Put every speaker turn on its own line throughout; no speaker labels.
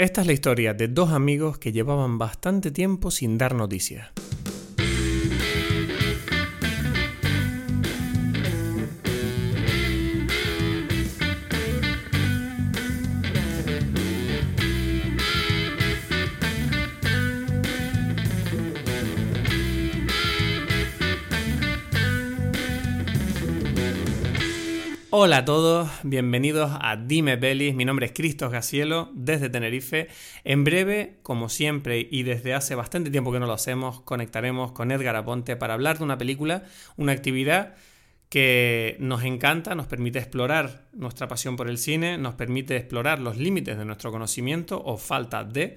Esta es la historia de dos amigos que llevaban bastante tiempo sin dar noticias. Hola a todos, bienvenidos a Dime Pelis. Mi nombre es Cristos Gacielo desde Tenerife. En breve, como siempre y desde hace bastante tiempo que no lo hacemos, conectaremos con Edgar Aponte para hablar de una película, una actividad que nos encanta, nos permite explorar nuestra pasión por el cine, nos permite explorar los límites de nuestro conocimiento o falta de.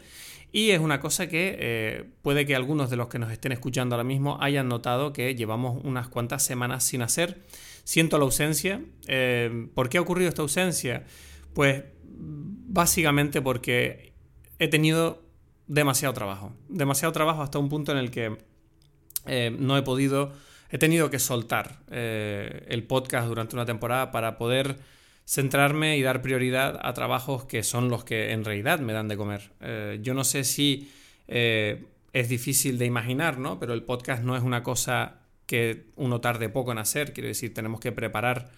Y es una cosa que eh, puede que algunos de los que nos estén escuchando ahora mismo hayan notado que llevamos unas cuantas semanas sin hacer siento la ausencia. Eh, ¿Por qué ha ocurrido esta ausencia? Pues básicamente porque he tenido demasiado trabajo. Demasiado trabajo hasta un punto en el que eh, no he podido, he tenido que soltar eh, el podcast durante una temporada para poder centrarme y dar prioridad a trabajos que son los que en realidad me dan de comer. yo no sé si es difícil de imaginar, ¿no? Pero el podcast no es una cosa que uno tarde poco en hacer, quiero decir, tenemos que preparar,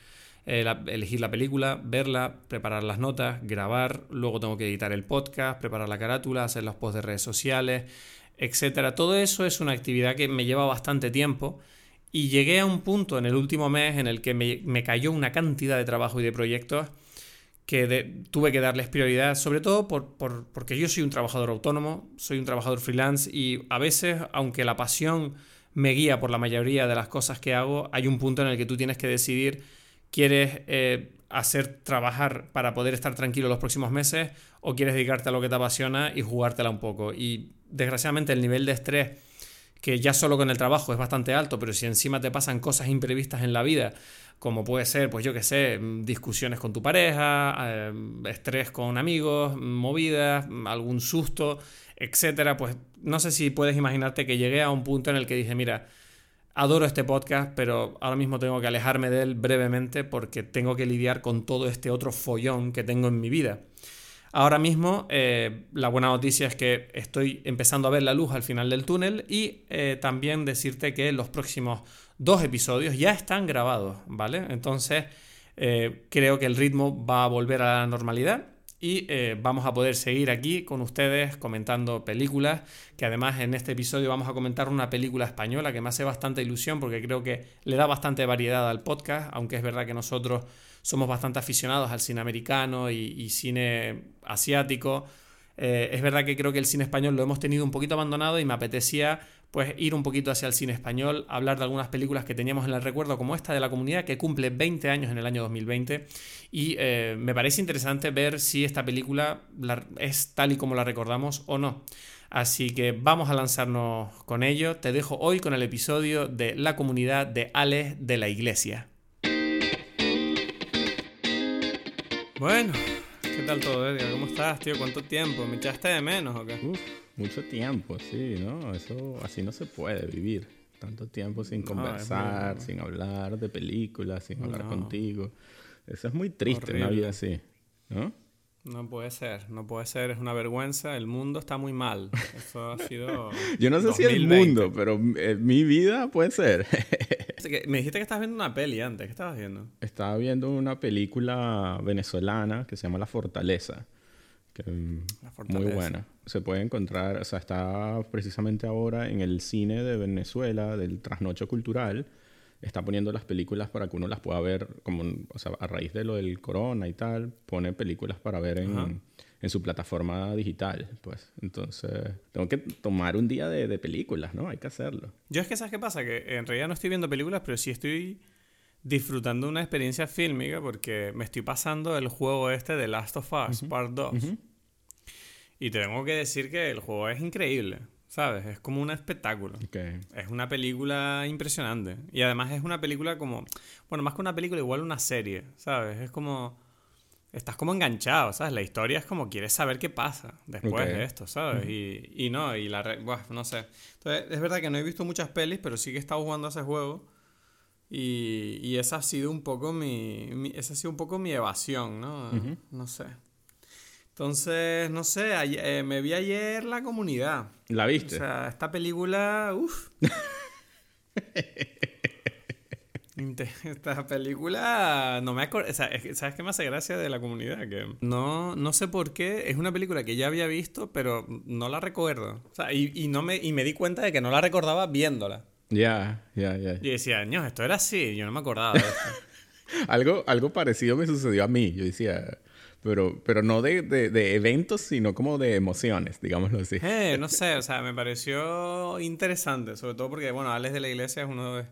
eh, elegir la película, verla, preparar las notas, grabar, luego tengo que editar el podcast, preparar la carátula, hacer los posts de redes sociales, etcétera. Todo eso es una actividad que me lleva bastante tiempo y llegué a un punto en el último mes en el que me, cayó una cantidad de trabajo y de proyectos que tuve que darles prioridad, sobre todo por, porque yo soy un trabajador autónomo, soy un trabajador freelance y a veces, aunque la pasión me guía por la mayoría de las cosas que hago, hay un punto en el que tú tienes que decidir, ¿quieres eh, hacer trabajar para poder estar tranquilo los próximos meses o quieres dedicarte a lo que te apasiona y jugártela un poco? Y desgraciadamente el nivel de estrés que ya solo con el trabajo es bastante alto, pero si encima te pasan cosas imprevistas en la vida, como puede ser, pues yo qué sé, discusiones con tu pareja, eh, estrés con amigos, movidas, algún susto, etcétera, pues no sé si puedes imaginarte que llegué a un punto en el que dije, mira, adoro este podcast, pero ahora mismo tengo que alejarme de él brevemente porque tengo que lidiar con todo este otro follón que tengo en mi vida. Ahora mismo eh, la buena noticia es que estoy empezando a ver la luz al final del túnel y eh, también decirte que los próximos dos episodios ya están grabados, ¿vale? Entonces eh, creo que el ritmo va a volver a la normalidad y vamos a poder seguir aquí con ustedes comentando películas, que además en este episodio vamos a comentar una película española que me hace bastante ilusión porque creo que le da bastante variedad al podcast, aunque es verdad que nosotros somos bastante aficionados al cine americano y, cine asiático. Eh, es verdad que creo que el cine español lo hemos tenido un poquito abandonado y me apetecía pues ir un poquito hacia el cine español, hablar de algunas películas que teníamos en el recuerdo, como esta de la comunidad, que cumple 20 años en el año 2020. Y eh, me parece interesante ver si esta película es tal y como la recordamos o no. Así que vamos a lanzarnos con ello. Te dejo hoy con el episodio de La comunidad de Alex de la Iglesia. Bueno, ¿qué tal todo, Edgar? ¿Cómo estás, tío? ¿Cuánto tiempo? ¿Me echaste de menos o qué?
Mucho tiempo, sí, ¿no? Eso así no se puede vivir. Tanto tiempo sin conversar, sin hablar de películas, sin hablar contigo. Eso es muy triste una vida así, ¿no?
No puede ser, no puede ser, es una vergüenza. El mundo está muy mal. Eso ha sido.
Yo no sé si el mundo, pero eh, mi vida puede ser.
Me dijiste que estabas viendo una peli antes. ¿Qué estabas viendo?
Estaba viendo una película venezolana que se llama La Fortaleza. Mm, muy buena. Se puede encontrar, o sea, está precisamente ahora en el cine de Venezuela, del trasnocho cultural. Está poniendo las películas para que uno las pueda ver, como, o sea, a raíz de lo del corona y tal, pone películas para ver en, en su plataforma digital, pues. Entonces, tengo que tomar un día de, de películas, ¿no? Hay que hacerlo.
Yo es que, ¿sabes qué pasa? Que en realidad no estoy viendo películas, pero sí estoy disfrutando una experiencia fílmica porque me estoy pasando el juego este de Last of Us Part 2. Y tengo que decir que el juego es increíble, ¿sabes? Es como un espectáculo. Es una película impresionante. Y además es una película como, bueno, más que una película, igual una serie, ¿sabes? Es como, estás como enganchado, ¿sabes? La historia es como quieres saber qué pasa después de esto, ¿sabes? y, y, no, y la, bueno, no sé. Entonces, es verdad que no he visto muchas pelis, pero sí que he estado jugando a ese juego. Y, y, esa ha sido un poco mi, esa ha sido un poco mi evasión, ¿no? No sé. Entonces, no sé, eh, me vi ayer La Comunidad.
¿La viste?
O sea, esta película, uff. Esta película no me acuerdo. ¿Sabes qué me hace gracia de la comunidad? Que no, no sé por qué. Es una película que ya había visto, pero no la recuerdo. O sea, y, no me, y me di cuenta de que no la recordaba viéndola.
Ya, ya, ya.
Y decía, años, esto era así. Yo no me acordaba de esto.
algo, algo parecido me sucedió a mí. Yo decía. Pero, pero no de, de, eventos, sino como de emociones, digámoslo así.
Eh, no sé, o sea, me pareció interesante, sobre todo porque, bueno, Alex de la Iglesia es uno de,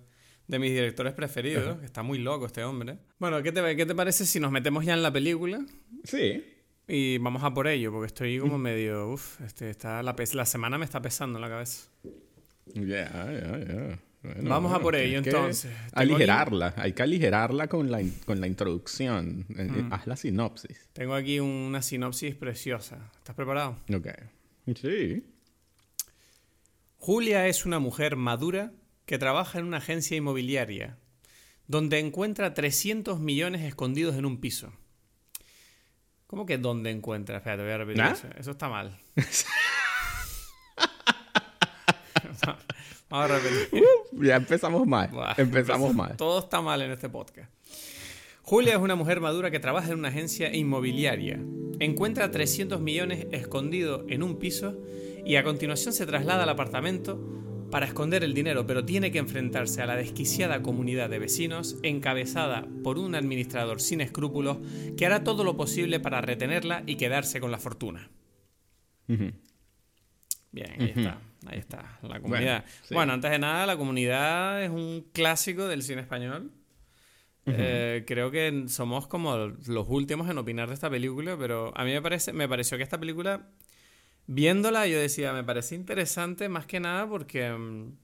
de mis directores preferidos. Está muy loco este hombre. Bueno, ¿qué te, ¿qué te parece si nos metemos ya en la película?
Sí.
Y vamos a por ello, porque estoy como medio. Uf, este, está la, la semana me está pesando en la cabeza.
Ya, ya,
Vamos a por ello, entonces.
Aligerarla, hay que aligerarla con la, con la introducción. Eh, mm. Haz la sinopsis.
Tengo aquí una sinopsis preciosa. ¿Estás preparado?
Ok. Sí.
Julia es una mujer madura que trabaja en una agencia inmobiliaria, donde encuentra 300 millones escondidos en un piso. ¿Cómo que dónde encuentra? Espérate, voy a repetir eso. Eso está mal.
Vamos a repetir. Uh, ya empezamos mal. empezamos mal.
Todo está mal en este podcast. Julia es una mujer madura que trabaja en una agencia inmobiliaria. Encuentra 300 millones escondidos en un piso y a continuación se traslada al apartamento para esconder el dinero, pero tiene que enfrentarse a la desquiciada comunidad de vecinos encabezada por un administrador sin escrúpulos que hará todo lo posible para retenerla y quedarse con la fortuna. Bien, ahí está. Ahí está, la comunidad. Bueno, antes de nada, la comunidad es un clásico del cine español. Eh, creo que somos como los últimos en opinar de esta película, pero a mí me, parece, me pareció que esta película viéndola yo decía, me parece interesante más que nada porque mm,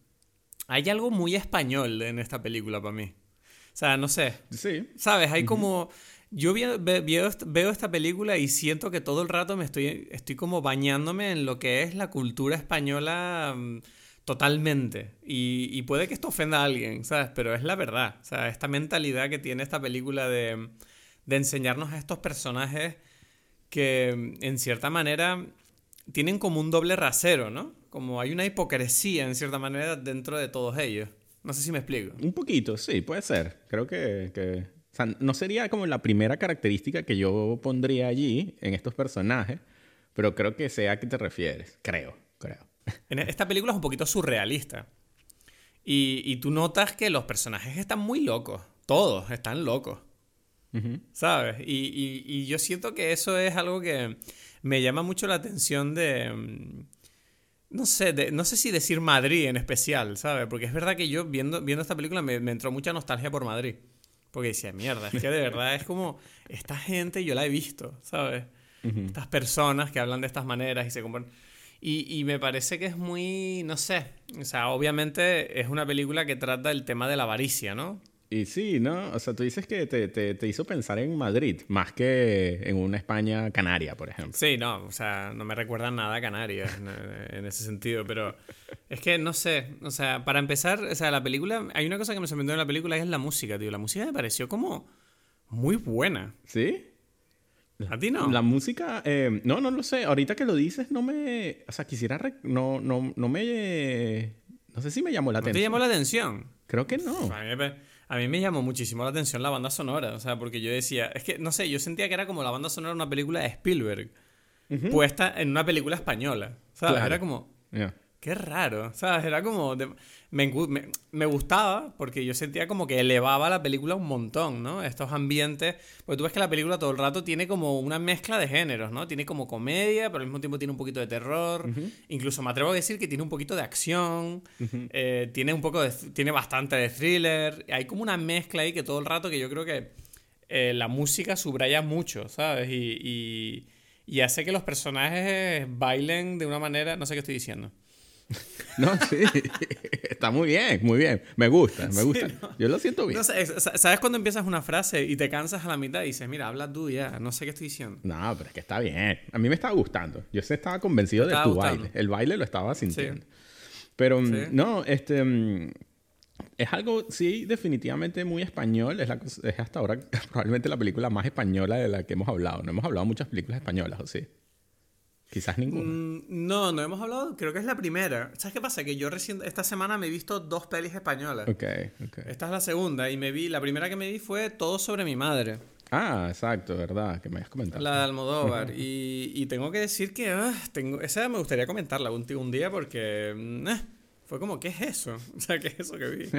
hay algo muy español en esta película para mí. O sea, no sé.
Sí.
¿Sabes? Hay como... Yo veo, esta película y siento que todo el rato me estoy, como bañándome en lo que es la cultura española mm, totalmente. Y, puede que esto ofenda a alguien, ¿sabes? Pero es la verdad. O sea, esta mentalidad que tiene esta película de, de enseñarnos a estos personajes que mm, en cierta manera tienen como un doble rasero, ¿no? Como hay una hipocresía en cierta manera dentro de todos ellos. No sé si me explico.
Un poquito, sí, puede ser. Creo que, o sea, no sería como la primera característica que yo pondría allí en estos personajes, pero creo que sea a qué te refieres. Creo, creo.
En esta película es un poquito surrealista. Y, y tú notas que los personajes están muy locos. Todos están locos. ¿Sabes? Y, y, yo siento que eso es algo que me llama mucho la atención de... Mm, no sé, no sé si decir Madrid en especial, ¿sabes? Porque es verdad que yo viendo, viendo esta película me, entró mucha nostalgia por Madrid. Porque decía, mierda, es que de verdad es como, esta gente yo la he visto, ¿sabes? Estas personas que hablan de estas maneras y se componen... Y, y, me parece que es muy, no sé, o sea, obviamente es una película que trata el tema de la avaricia, ¿no?
Y sí, ¿no? O sea, tú dices que te, te, hizo pensar en Madrid, más que en una España canaria, por ejemplo.
Sí, no, o sea, no me recuerda nada a Canarias en, ese sentido, pero es que no sé, o sea, para empezar, o sea, la película, hay una cosa que me sorprendió en la película y es la música, tío. La música me pareció como muy buena.
¿Sí?
¿A ti no?
La música, eh, no, no lo sé. Ahorita que lo dices, no me, o sea, quisiera, no, no, no me, no sé si me llamó la atención.
¿Te llamó la atención?
Creo que no.
A mí me llamó muchísimo la atención la banda sonora, o sea, porque yo decía, es que, no sé, yo sentía que era como la banda sonora de una película de Spielberg, puesta en una película española, ¿sabes? Era como, qué raro, ¿sabes? Era como, me, gustaba porque yo sentía como que elevaba la película un montón, ¿no? Estos ambientes. Porque tú ves que la película todo el rato tiene como una mezcla de géneros, ¿no? Tiene como comedia, pero al mismo tiempo tiene un poquito de terror. Incluso me atrevo a decir que tiene un poquito de acción. Eh, tiene un poco de. Tiene bastante de thriller. Hay como una mezcla ahí que todo el rato que yo creo que eh, la música subraya mucho, ¿sabes? y, y hace que los personajes bailen de una manera. No sé qué estoy diciendo.
No, sí. Está muy bien, muy bien. Me gusta, me gusta. Yo lo siento bien.
¿Sabes cuando empiezas una frase y te cansas a la mitad y dices, mira, habla tú ya, no sé qué estoy diciendo?
No, pero es que está bien. A mí me estaba gustando. Yo estaba convencido de tu baile. El baile lo estaba sintiendo. Pero, mm, no, este. Mm, Es algo, sí, definitivamente muy español. Es, es hasta ahora probablemente la película más española de la que hemos hablado. No hemos hablado muchas películas españolas, ¿o sí? Quizás ninguna.
Mm, no, no hemos hablado. Creo que es la primera. ¿Sabes qué pasa? Que yo recién esta semana me he visto dos pelis españolas.
Ok, ok.
Esta es la segunda y me vi. La primera que me vi fue Todo sobre mi madre.
Ah, exacto, verdad, que me has comentado.
La de Almodóvar. y, y, tengo que decir que ah, tengo, esa me gustaría comentarla un, un día porque mm, eh, fue como, ¿qué es eso? O sea, ¿qué es eso que vi? o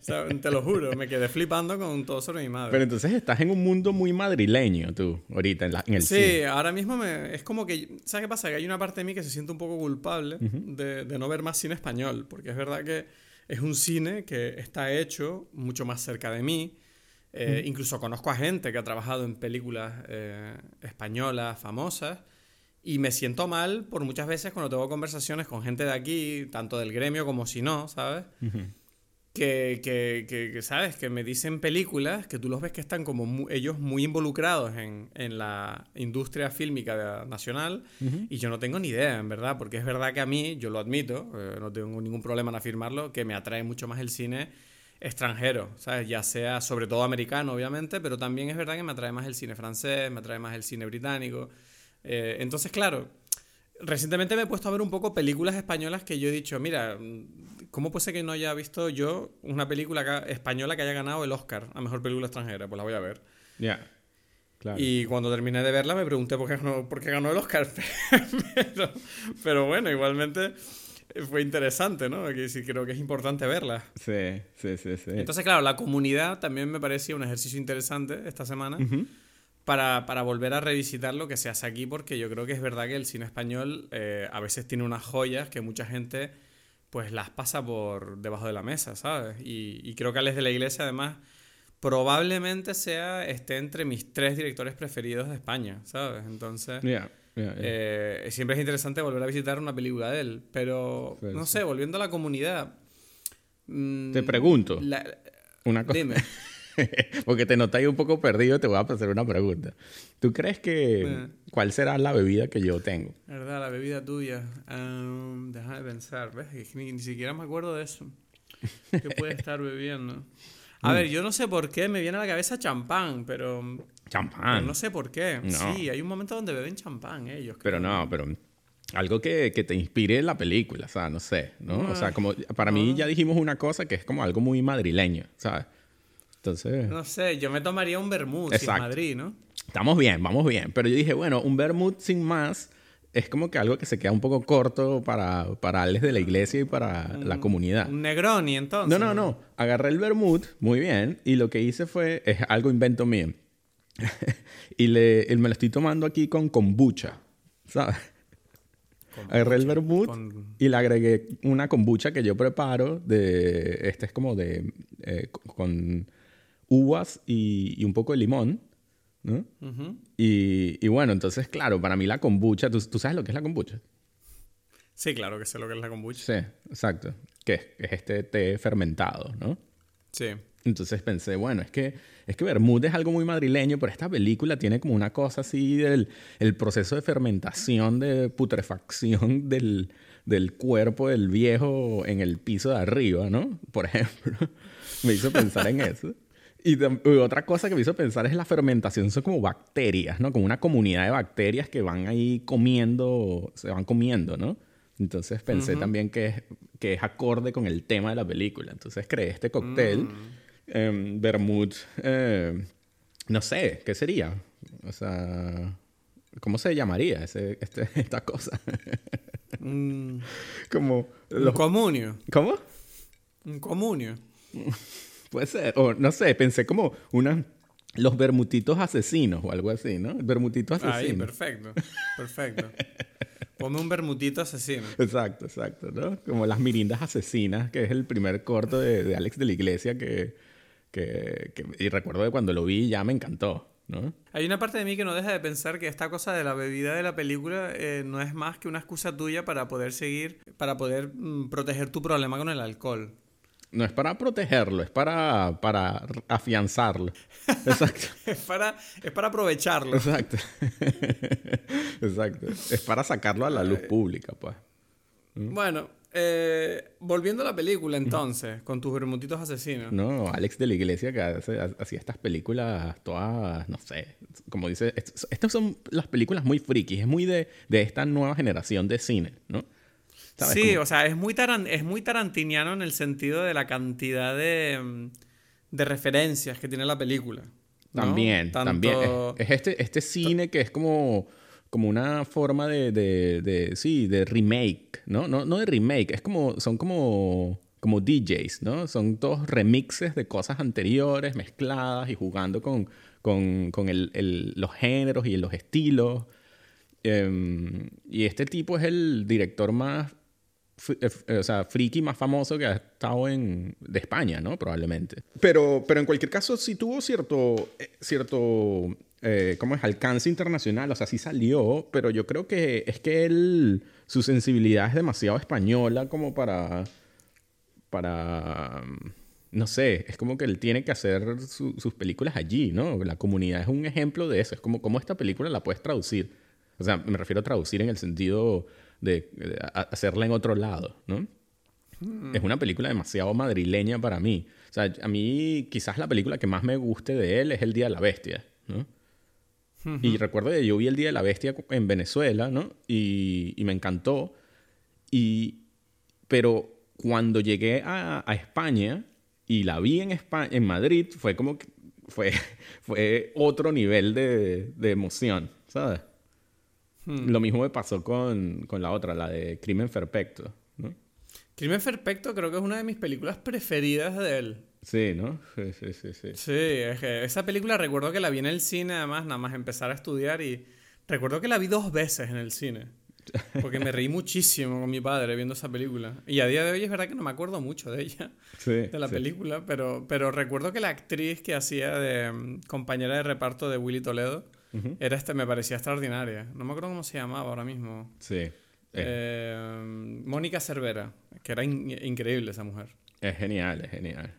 sea, te lo juro, me quedé flipando con todo sobre mi madre.
Pero entonces estás en un mundo muy madrileño tú, ahorita, en, la, en el
sí, ahora mismo me, es como que, ¿sabes qué pasa? Que hay una parte de mí que se siente un poco culpable de, de no ver más cine español, porque es verdad que es un cine que está hecho mucho más cerca de mí eh, incluso conozco a gente que ha trabajado en películas eh, españolas famosas y me siento mal por muchas veces cuando tengo conversaciones con gente de aquí, tanto del gremio como si no, ¿sabes? que, que, que, ¿sabes? Que me dicen películas que tú los ves que están como ellos muy involucrados en, en, la industria fílmica nacional y yo no tengo ni idea, en verdad, porque es verdad que a mí, yo lo admito, eh, no tengo ningún problema en afirmarlo, que me atrae mucho más el cine extranjero, ¿sabes? Ya sea sobre todo americano, obviamente, pero también es verdad que me atrae más el cine francés, me atrae más el cine británico. Eh, entonces, claro, recientemente me he puesto a ver un poco películas españolas que yo he dicho, mira, ¿cómo puede ser que no haya visto yo una película española que haya ganado el Oscar a Mejor Película Extranjera? Pues la voy a ver.
Ya.
Claro. Y cuando terminé de verla me pregunté por qué ganó, por qué ganó el Oscar. pero bueno, igualmente fue interesante, ¿no? Que sí, creo que es importante verla.
Sí, sí, sí, sí.
Entonces, claro, la comunidad también me parecía un ejercicio interesante esta semana para, para, volver a revisitar lo que se hace aquí, porque yo creo que es verdad que el cine español eh, a veces tiene unas joyas que mucha gente pues las pasa por debajo de la mesa, ¿sabes? Y, y creo que Alex de la Iglesia, además, probablemente sea, esté entre mis tres directores preferidos de España, ¿sabes? Entonces... Eh, siempre es interesante volver a visitar una película de él, pero no sé, volviendo a la comunidad.
Mm, te pregunto. una cosa. Dime. Porque te notáis un poco perdido, te voy a hacer una pregunta. ¿Tú crees que eh. cuál será la bebida que yo tengo?
¿Verdad? La bebida tuya. Um, déjame pensar, ¿ves? Ni, ni, siquiera me acuerdo de eso. ¿Qué puede estar bebiendo? A mm. ver, yo no sé por qué me viene a la cabeza champán, pero
Champán.
no sé por qué. Sí, hay un momento donde beben champán ellos.
Pero no, pero algo que, que, te inspire en la película, o sea, no sé, ¿no? o sea, como para mí ya dijimos una cosa que es como algo muy madrileño, ¿sabes? Entonces...
No sé, yo me tomaría un vermut en Madrid, ¿no?
Estamos bien, vamos bien. Pero yo dije, bueno, un vermut sin más es como que algo que se queda un poco corto para, para de la iglesia y para la comunidad.
Un Negroni, entonces.
No, no, no. Agarré el vermut, muy bien, y lo que hice fue, es algo invento mío y le, me lo estoy tomando aquí con kombucha, ¿sabes? Agarré el vermut y le agregué una kombucha que yo preparo de... Este es como de... Eh, con uvas y, un poco de limón, ¿no? y, y, bueno, entonces, claro, para mí la kombucha... ¿tú, ¿tú, sabes lo que es la kombucha?
Sí, claro que sé lo que es la kombucha.
Sí, exacto. Que es este té fermentado, ¿no?
Sí.
Entonces pensé, bueno, es que, es que Bermud es algo muy madrileño, pero esta película tiene como una cosa así del el proceso de fermentación, de putrefacción del, del cuerpo del viejo en el piso de arriba, ¿no? Por ejemplo, me hizo pensar en eso. Y, otra cosa que me hizo pensar es la fermentación, son como bacterias, ¿no? Como una comunidad de bacterias que van ahí comiendo, se van comiendo, ¿no? Entonces pensé también que es, que es acorde con el tema de la película. Entonces creé este cóctel. Mm eh, no sé, ¿qué sería? O sea, ¿cómo se llamaría ese, este, esta cosa?
Mm.
Como
un comunio.
¿Cómo?
Un comunio.
Puede ser. O no sé, pensé como una los bermutitos asesinos o algo así, ¿no? Bermutitos asesinos.
Ahí, perfecto. Perfecto. Ponme un bermutito asesino.
Exacto, exacto, ¿no? Como las mirindas asesinas, que es el primer corto de, de Alex de la Iglesia que, que, y recuerdo que cuando lo vi ya me encantó. ¿no?
Hay una parte de mí que no deja de pensar que esta cosa de la bebida de la película eh, no es más que una excusa tuya para poder seguir, para poder mm, proteger tu problema con el alcohol.
No es para protegerlo, es para, para afianzarlo. Exacto.
es, para, es para aprovecharlo.
Exacto. Exacto. Es para sacarlo a la luz pública, pues.
Bueno, eh, volviendo a la película entonces, con tus bermutitos asesinos.
No, Alex de la Iglesia que hacía estas películas todas, no sé, como dice, estas son las películas muy frikis, es muy de, de esta nueva generación de cine, ¿no?
Sí, o sea, es muy, es muy tarantiniano en el sentido de la cantidad de, de referencias que tiene la película.
También, también. Es, este, este cine que es como, como una forma de, de, de, sí, de remake, ¿no? ¿no? No de remake, es como, son como, como DJs, ¿no? Son todos remixes de cosas anteriores mezcladas y jugando con, con, con el, el, los géneros y los estilos. Em, y este tipo es el director más o sea, friki más famoso que ha estado en, de España, ¿no? Probablemente. Pero, pero en cualquier caso, sí tuvo cierto, eh, cierto ¿cómo es? Alcance internacional, o sea, sí salió, pero yo creo que es que él, su sensibilidad es demasiado española como para, para, no sé, es como que él tiene que hacer sus películas allí, ¿no? La comunidad es un ejemplo de eso, es como cómo esta película la puedes traducir. O sea, me refiero a traducir en el sentido de, hacerla en otro lado, ¿no? Es una película demasiado madrileña para mí. O sea, a mí quizás la película que más me guste de él es El Día de la Bestia, ¿no? Y recuerdo que yo vi El Día de la Bestia en Venezuela, ¿no? Y, me encantó. Y, pero cuando llegué a, España y la vi en, España, en Madrid, fue como que fue, fue otro nivel de, de emoción, ¿sabes? Hmm. Lo mismo me pasó con, la otra, la de Crimen Perfecto. ¿no?
Crimen Perfecto creo que es una de mis películas preferidas de él.
Sí, ¿no? Sí, sí, sí. Sí,
sí es que esa película recuerdo que la vi en el cine, además, nada más empezar a estudiar y recuerdo que la vi dos veces en el cine. Porque me reí muchísimo con mi padre viendo esa película. Y a día de hoy es verdad que no me acuerdo mucho de ella, de la película, pero, pero recuerdo que la actriz que hacía de mm, compañera de reparto de Willy Toledo, era este, me parecía extraordinaria. No me acuerdo cómo se llamaba ahora mismo.
Sí. Eh.
Eh, Mónica Cervera, que era increíble esa mujer.
Es genial, es genial.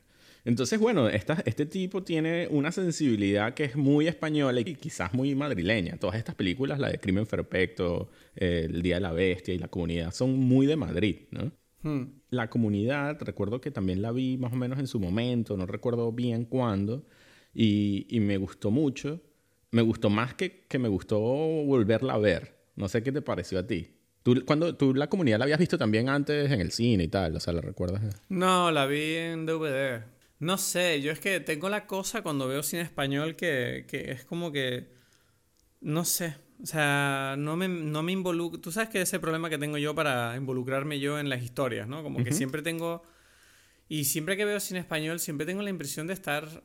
Entonces, bueno, esta, este tipo tiene una sensibilidad que es muy española y quizás muy madrileña. Todas estas películas, la de Crimen Perfecto, El Día de la Bestia y La Comunidad, son muy de Madrid, ¿no? Hmm. La Comunidad, recuerdo que también la vi más o menos en su momento, no recuerdo bien cuándo, y, y me gustó mucho me gustó más que, que me gustó volverla a ver. No sé qué te pareció a ti. ¿Tú, cuando, ¿Tú la comunidad la habías visto también antes en el cine y tal? O sea, ¿la recuerdas?
No, la vi en DVD. No sé, yo es que tengo la cosa cuando veo cine español que, que es como que... No sé. O sea, no me, no me involucro... Tú sabes que ese problema que tengo yo para involucrarme yo en las historias, ¿no? Como que siempre tengo... Y siempre que veo cine español, siempre tengo la impresión de estar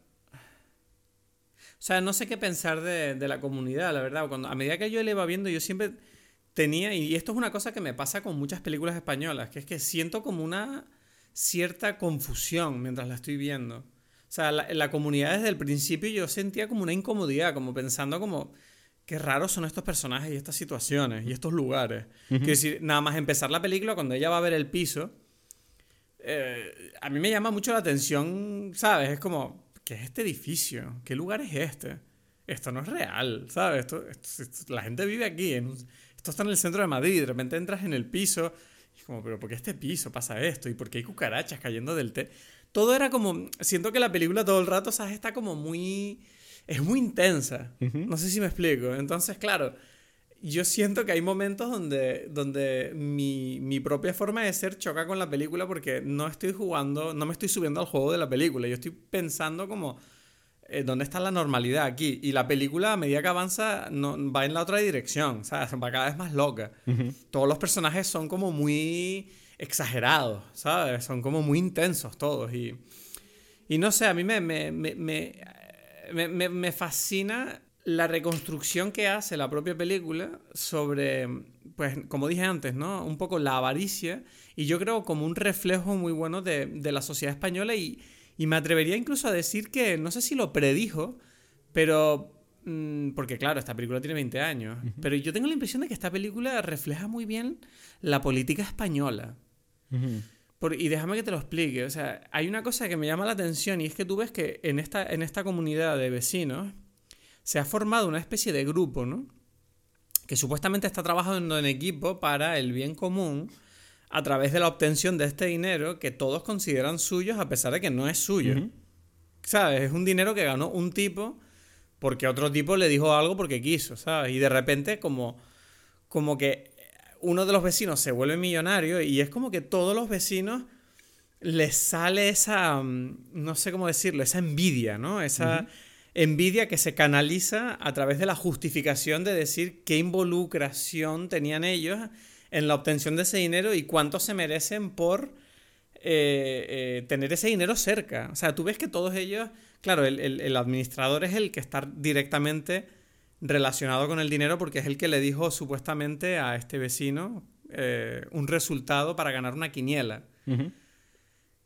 sea, no sé qué pensar de, de la comunidad, la verdad. Cuando, a medida que yo le iba viendo, yo siempre tenía, y esto es una cosa que me pasa con muchas películas españolas, que es que siento como una cierta confusión mientras la estoy viendo. O sea, la, la comunidad desde el principio yo sentía como una incomodidad, como pensando como, qué raros son estos personajes y estas situaciones y estos lugares. Que decir, nada más empezar la película, cuando ella va a ver el piso, eh, a mí me llama mucho la atención, ¿sabes? Es como, ¿qué es este edificio? ¿Qué lugar es este? Esto no es real, ¿sabes? Esto, la gente vive aquí. esto está en el centro de Madrid. De repente entras en el piso. Y es como, ¿pero por qué este piso pasa esto? ¿Y por qué hay cucarachas cayendo del té? Todo era como. Siento que la película todo el rato, ¿sabes? Está como muy. Es muy intensa. No sé si me explico. Entonces, claro yo siento que hay momentos donde, donde mi, mi, propia forma de ser choca con la película porque no estoy jugando, no me estoy subiendo al juego de la película. Yo estoy pensando como, eh, ¿dónde está la normalidad aquí? Y la película, a medida que avanza, no, va en la otra dirección, ¿sabes? Va cada vez más loca. Todos los personajes son como muy exagerados, ¿sabes? Son como muy intensos todos. Y, y no sé, a mí me, me, me, me, me fascina la reconstrucción que hace la propia película sobre, pues como dije antes, ¿no? Un poco la avaricia y yo creo como un reflejo muy bueno de, la sociedad española y, me atrevería incluso a decir que, no sé si lo predijo, pero... Mm, porque claro, esta película tiene 20 años, pero yo tengo la impresión de que esta película refleja muy bien la política española. y déjame que te lo explique. O sea, hay una cosa que me llama la atención y es que tú ves que en esta, en esta comunidad de vecinos, se ha formado una especie de grupo, ¿no? Que supuestamente está trabajando en equipo para el bien común, a través de la obtención de este dinero que todos consideran suyos a pesar de que no es suyo. ¿Sabes? Es un dinero que ganó un tipo porque otro tipo le dijo algo porque quiso, ¿sabes? Y de repente como, como que uno de los vecinos se vuelve millonario y es como que todos los vecinos les sale esa, mm, no sé cómo decirlo, esa envidia, ¿no? Esa envidia que se canaliza a través de la justificación de decir qué involucración tenían ellos en la obtención de ese dinero y cuánto se merecen por eh, eh, tener ese dinero cerca. O sea, tú ves que todos ellos, claro, el, administrador es el que está directamente relacionado con el dinero porque es el que le dijo supuestamente a este vecino eh, un resultado para ganar una quiniela.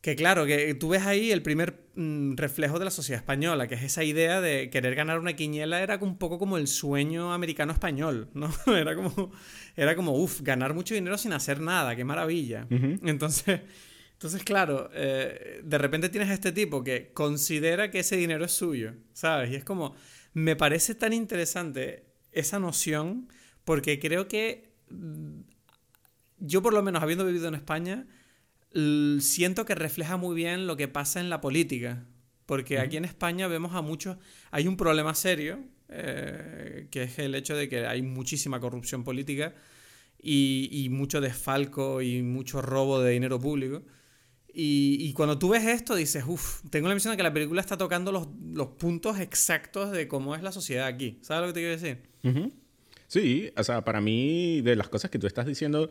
Que claro, que tú ves ahí el primer mm, reflejo de la sociedad española, que es esa idea de querer ganar una quiniela era un poco como el sueño americano español, ¿no? Era como, era como, uff, ganar mucho dinero sin hacer nada, qué maravilla. Entonces, entonces, claro, eh, de repente tienes a este tipo que considera que ese dinero es suyo, ¿sabes? Y es como, me parece tan interesante esa noción, porque creo que mm, yo por lo menos habiendo vivido en España, siento que refleja muy bien lo que pasa en la política. Porque aquí en España vemos a muchos. Hay un problema serio, eh, que es el hecho de que hay muchísima corrupción política y, mucho desfalco y mucho robo de dinero público. Y, cuando tú ves esto, dices, uff, tengo la impresión de que la película está tocando los, los, puntos exactos de cómo es la sociedad aquí. ¿Sabes lo que te quiero decir?
Sí, o sea, para mí, de las cosas que tú estás diciendo,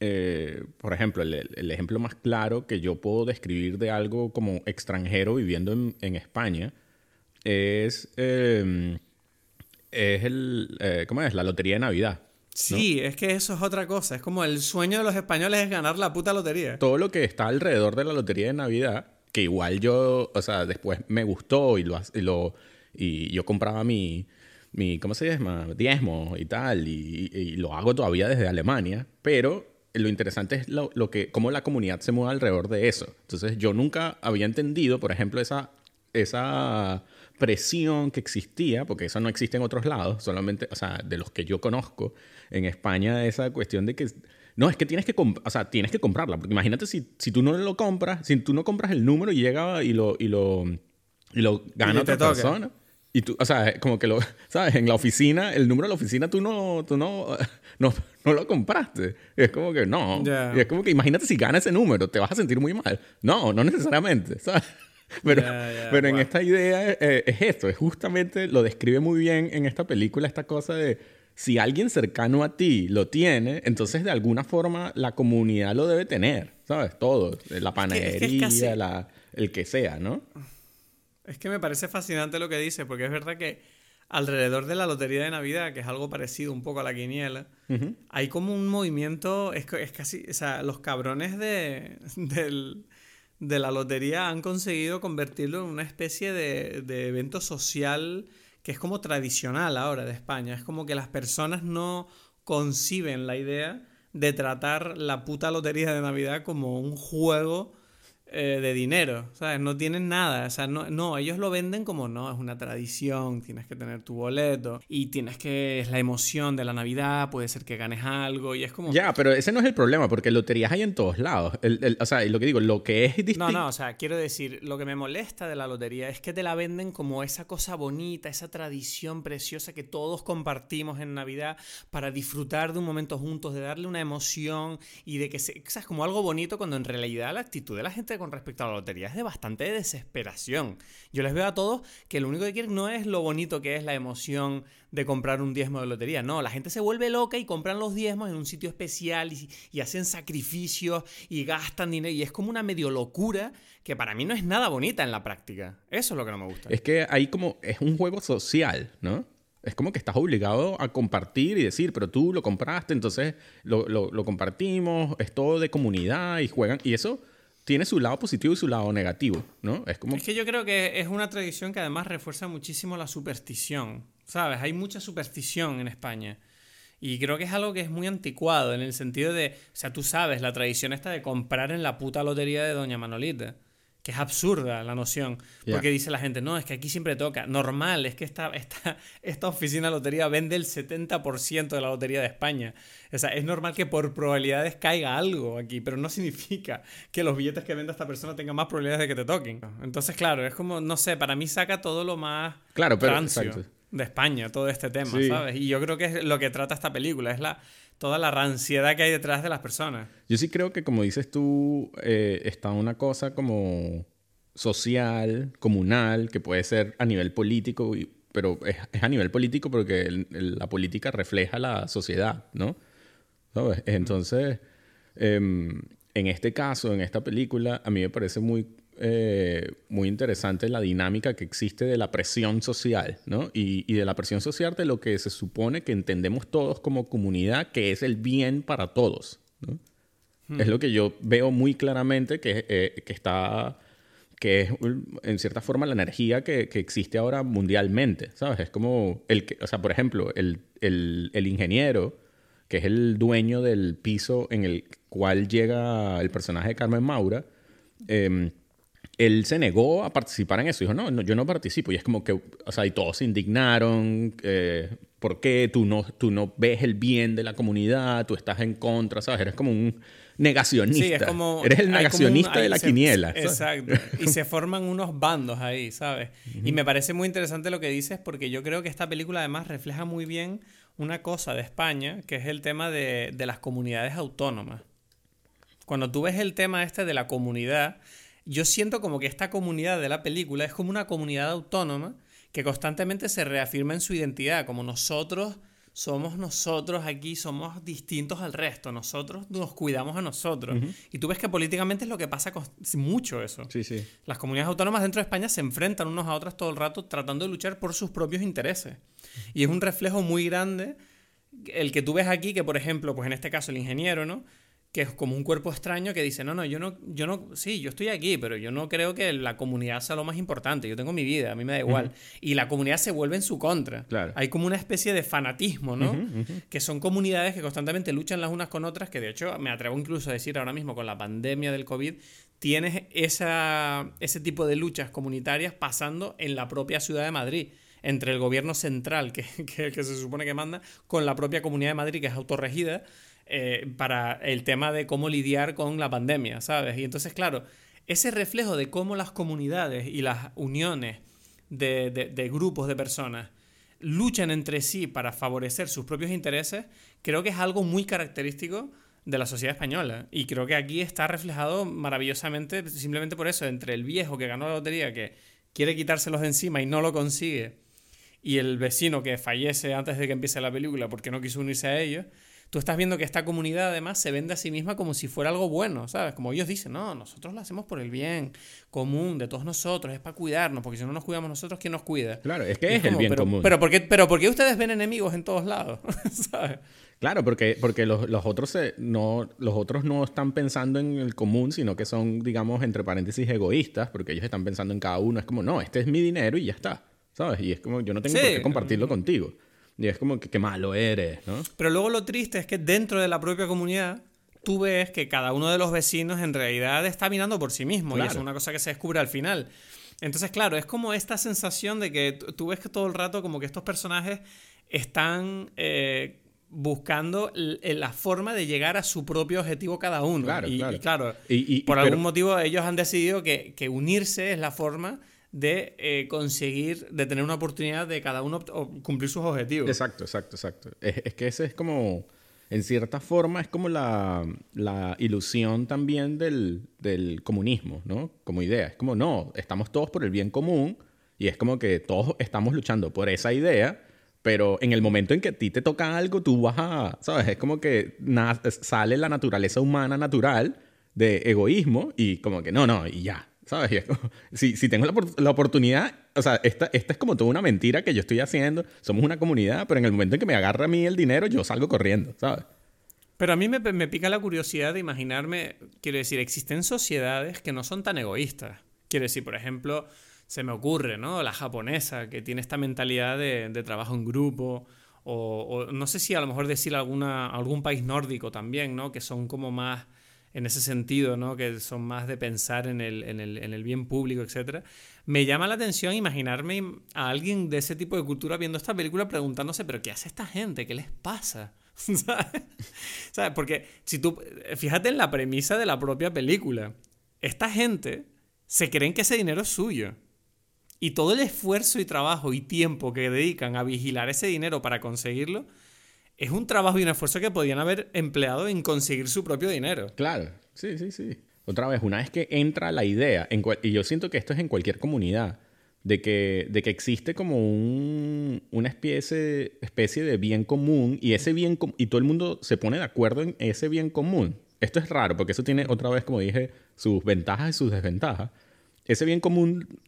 eh, por ejemplo, el, ejemplo más claro que yo puedo describir de algo como extranjero viviendo en, España es, em, es el, eh, ¿cómo es? La lotería de Navidad.
Sí, es que eso es otra cosa. Es como el sueño de los españoles es ganar la puta lotería.
Todo lo que está alrededor de la lotería de Navidad, que igual yo, o sea, después me gustó y lo, y, lo, y yo compraba mi, mi, ¿cómo se llama? Diezmo y tal, y, y, lo hago todavía desde Alemania, pero lo interesante es lo, que, cómo la comunidad se mueve alrededor de eso. Entonces, yo nunca había entendido, por ejemplo, esa, esa presión que existía, porque eso no existe en otros lados, solamente, o sea, de los que yo conozco, en España, esa cuestión de que, no, es que tienes que, o sea, tienes que comprarla, porque imagínate si, si tú no lo compras, si tú no compras el número y llega y lo, y lo, y lo gana otra persona. Y tú, o sea, como que lo, ¿sabes? En la oficina, el número de la oficina tú no, tú no, no, no lo compraste. es como que no. Y es como que imagínate si gana ese número, te vas a sentir muy mal. No, no necesariamente, ¿sabes? Pero, pero en esta idea eh, es esto, es justamente, lo describe muy bien en esta película, esta cosa de si alguien cercano a ti lo tiene, entonces de alguna forma la comunidad lo debe tener, ¿sabes? Todo, la panadería, la, el que sea, ¿no?
Es que me parece fascinante lo que dice, porque es verdad que alrededor de la lotería de Navidad, que es algo parecido un poco a la quiniela, hay como un movimiento, es, es, casi, o sea, los cabrones de, de la lotería han conseguido convertirlo en una especie de, de evento social que es como tradicional ahora de España. Es como que las personas no conciben la idea de tratar la puta lotería de Navidad como un juego eh, de dinero, ¿sabes? No tienen nada, o sea, no, no, ellos lo venden como no, es una tradición, tienes que tener tu boleto y tienes que, es la emoción de la Navidad, puede ser que ganes algo y es como...
Ya, pero ese no es el problema, porque loterías hay en todos lados. o sea, lo que digo, lo que es distinto...
No, no, o sea, quiero decir, lo que me molesta de la lotería es que te la venden como esa cosa bonita, esa tradición preciosa que todos compartimos en Navidad para disfrutar de un momento juntos, de darle una emoción y de que, se, ¿sabes? Como algo bonito cuando en realidad la actitud de la gente con respecto a la lotería es de bastante desesperación. Yo les veo a todos que lo único que quieren no es lo bonito que es la emoción de comprar un diezmo de lotería. No, la gente se vuelve loca y compran los diezmos en un sitio especial y, hacen sacrificios y gastan dinero. Y es como una medio locura que para mí no es nada bonita en la práctica. Eso es lo que no me gusta.
Es que ahí como es un juego social, ¿no? Es como que estás obligado a compartir y decir, pero tú lo compraste, entonces lo, lo compartimos, es todo de comunidad y juegan. Y eso tiene su lado positivo y su lado negativo, ¿no?
Es como... Es que yo creo que es una tradición que además refuerza muchísimo la superstición, ¿sabes? Hay mucha superstición en España. Y creo que es algo que es muy anticuado, en el sentido de, o sea, tú sabes, la tradición esta de comprar en la puta lotería de Doña Manolita. Que es absurda la noción. Porque dice la gente, no, es que aquí siempre toca. Normal, es que esta, esta, esta oficina de lotería vende el 70% de la lotería de España. O sea, es normal que por probabilidades caiga algo aquí, pero no significa que los billetes que venda esta persona tengan más probabilidades de que te toquen. Entonces, claro, es como, no sé, para mí saca todo lo más
claro, pero,
de España, todo este tema, ¿sabes? Y yo creo que es lo que trata esta película, es la toda la ranciedad que hay detrás de las personas.
Yo sí creo que, como dices tú, eh, está una cosa como social, comunal, que puede ser a nivel político, pero es, a nivel político porque la política refleja la sociedad, ¿no? Entonces, em, en este caso, en esta película, a mí me parece muy eh, muy interesante la dinámica que existe de la presión social, ¿no? Y, de la presión social de lo que se supone que entendemos todos como comunidad, que es el bien para todos, ¿no? Hmm. Es lo que yo veo muy claramente que, eh, que está que es en cierta forma la energía que, que, existe ahora mundialmente, ¿sabes? Es como, el que, o sea, por ejemplo, el, el, el, ingeniero, que es el dueño del piso en el cual llega el personaje de Carmen Maura, eh, él se negó a participar en eso. Dijo, no, yo no participo. Y es como que, o sea, y todos se indignaron. Eh, ¿Por qué tú no, tú no ves el bien de la comunidad? Tú estás en contra, ¿sabes? Eres como un negacionista. Sí, es como, Eres el negacionista de la quiniela.
Exacto. y se forman unos bandos ahí, ¿sabes? Y me parece muy interesante lo que dices porque yo creo que esta película además refleja muy bien una cosa de España, que es el tema de, de las comunidades autónomas. Cuando tú ves el tema este de la comunidad, yo siento como que esta comunidad de la película es como una comunidad autónoma que constantemente se reafirma en su identidad, como nosotros somos nosotros aquí, somos distintos al resto, nosotros nos cuidamos a nosotros. Y tú ves que políticamente es lo que pasa con mucho eso.
Sí, sí.
Las comunidades autónomas dentro de España se enfrentan unos a otras todo el rato tratando de luchar por sus propios intereses. Y es un reflejo muy grande el que tú ves aquí, que por ejemplo, pues en este caso el ingeniero, ¿no? Que es como un cuerpo extraño que dice, no, no, yo no, yo no, sí, yo estoy aquí, pero yo no creo que la comunidad sea lo más importante, yo tengo mi vida, a mí me da igual. Y la comunidad se vuelve en su contra.
Claro.
Hay como una especie de fanatismo, ¿no? Que son comunidades que constantemente luchan las unas con otras, que de hecho me atrevo incluso a decir ahora mismo con la pandemia del COVID, tienes esa, ese tipo de luchas comunitarias pasando en la propia ciudad de Madrid entre el gobierno central, que, que, que se supone que manda, con la propia comunidad de Madrid, que es autorregida, eh, para el tema de cómo lidiar con la pandemia, ¿sabes? Y entonces, claro, ese reflejo de cómo las comunidades y las uniones de, grupos de personas luchan entre sí para favorecer sus propios intereses, creo que es algo muy característico de la sociedad española. Y creo que aquí está reflejado maravillosamente simplemente por eso, entre el viejo que ganó la lotería, que quiere quitárselos de encima y no lo consigue, y el vecino que fallece antes de que empiece la película porque no quiso unirse a ellos, tú estás viendo que esta comunidad además se vende a sí misma como si fuera algo bueno, ¿sabes? Como ellos dicen, no, nosotros lo hacemos por el bien común de todos nosotros, es para cuidarnos, porque si no nos cuidamos nosotros, ¿quién nos cuida?
Claro, es que es, el bien común.
Pero ¿por, qué, pero ¿por qué ustedes ven enemigos en todos lados? ¿sabes?
Claro, porque, porque los, otros no, los otros no están pensando en el común, sino que son, digamos, entre paréntesis, egoístas, porque ellos están pensando en cada uno. Es como, no, este es mi dinero y ya está, ¿sabes? Y es como, yo no tengo por qué compartirlo contigo. Y es como que qué malo eres, ¿no?
Pero luego lo triste es que dentro de la propia comunidad tú ves que cada uno de los vecinos en realidad está mirando por sí mismo y es una cosa que se descubre al final. Entonces, claro, es como esta sensación de que tú ves que todo el rato como que estos personajes están eh, buscando la forma de llegar a su propio objetivo cada uno.
Claro,
y,
claro.
y, por algún motivo ellos han decidido que, que unirse es la forma de eh, conseguir, de tener una oportunidad de cada uno cumplir sus objetivos.
Exacto, exacto, exacto. Es, que ese es como, en cierta forma, es como la, ilusión también del, del, comunismo, ¿no? Como idea. Es como, no, estamos todos por el bien común y es como que todos estamos luchando por esa idea. Pero en el momento en que a ti te toca algo, tú vas a, ¿sabes? Es como que sale la naturaleza humana natural de egoísmo y como que no, no, y ya, ¿Sabes? si, si tengo la, oportunidad, o sea, esta, esta es como toda una mentira que yo estoy haciendo. Somos una comunidad, pero en el momento en que me agarra a mí el dinero, yo salgo corriendo, ¿sabes?
Pero a mí me, me pica la curiosidad de imaginarme, quiero decir, existen sociedades que no son tan egoístas. Quiero decir, por ejemplo, se me ocurre, ¿no? La japonesa, que tiene esta mentalidad de, de trabajo en grupo, o, o, no sé si a lo mejor decir alguna, algún país nórdico también, ¿no? Que son como más en ese sentido, ¿no? que son más de pensar en el, en el, en el bien público, etc. Me llama la atención imaginarme a alguien de ese tipo de cultura viendo esta película preguntándose, pero ¿qué hace esta gente? ¿Qué les pasa? ¿Sabes? Porque si tú, fíjate en la premisa de la propia película, esta gente se creen que ese dinero es suyo. Y todo el esfuerzo y trabajo y tiempo que dedican a vigilar ese dinero para conseguirlo, es un trabajo y un esfuerzo que podían haber empleado en conseguir su propio dinero.
Claro, sí, sí, sí. Otra vez, una vez que entra la idea, y yo siento que esto es en cualquier comunidad, de que, de que existe como un, una especie, especie de bien común y ese bien y todo el mundo se pone de acuerdo en ese bien común. Esto es raro porque eso tiene otra vez, como dije, sus ventajas y sus desventajas. Ese bien común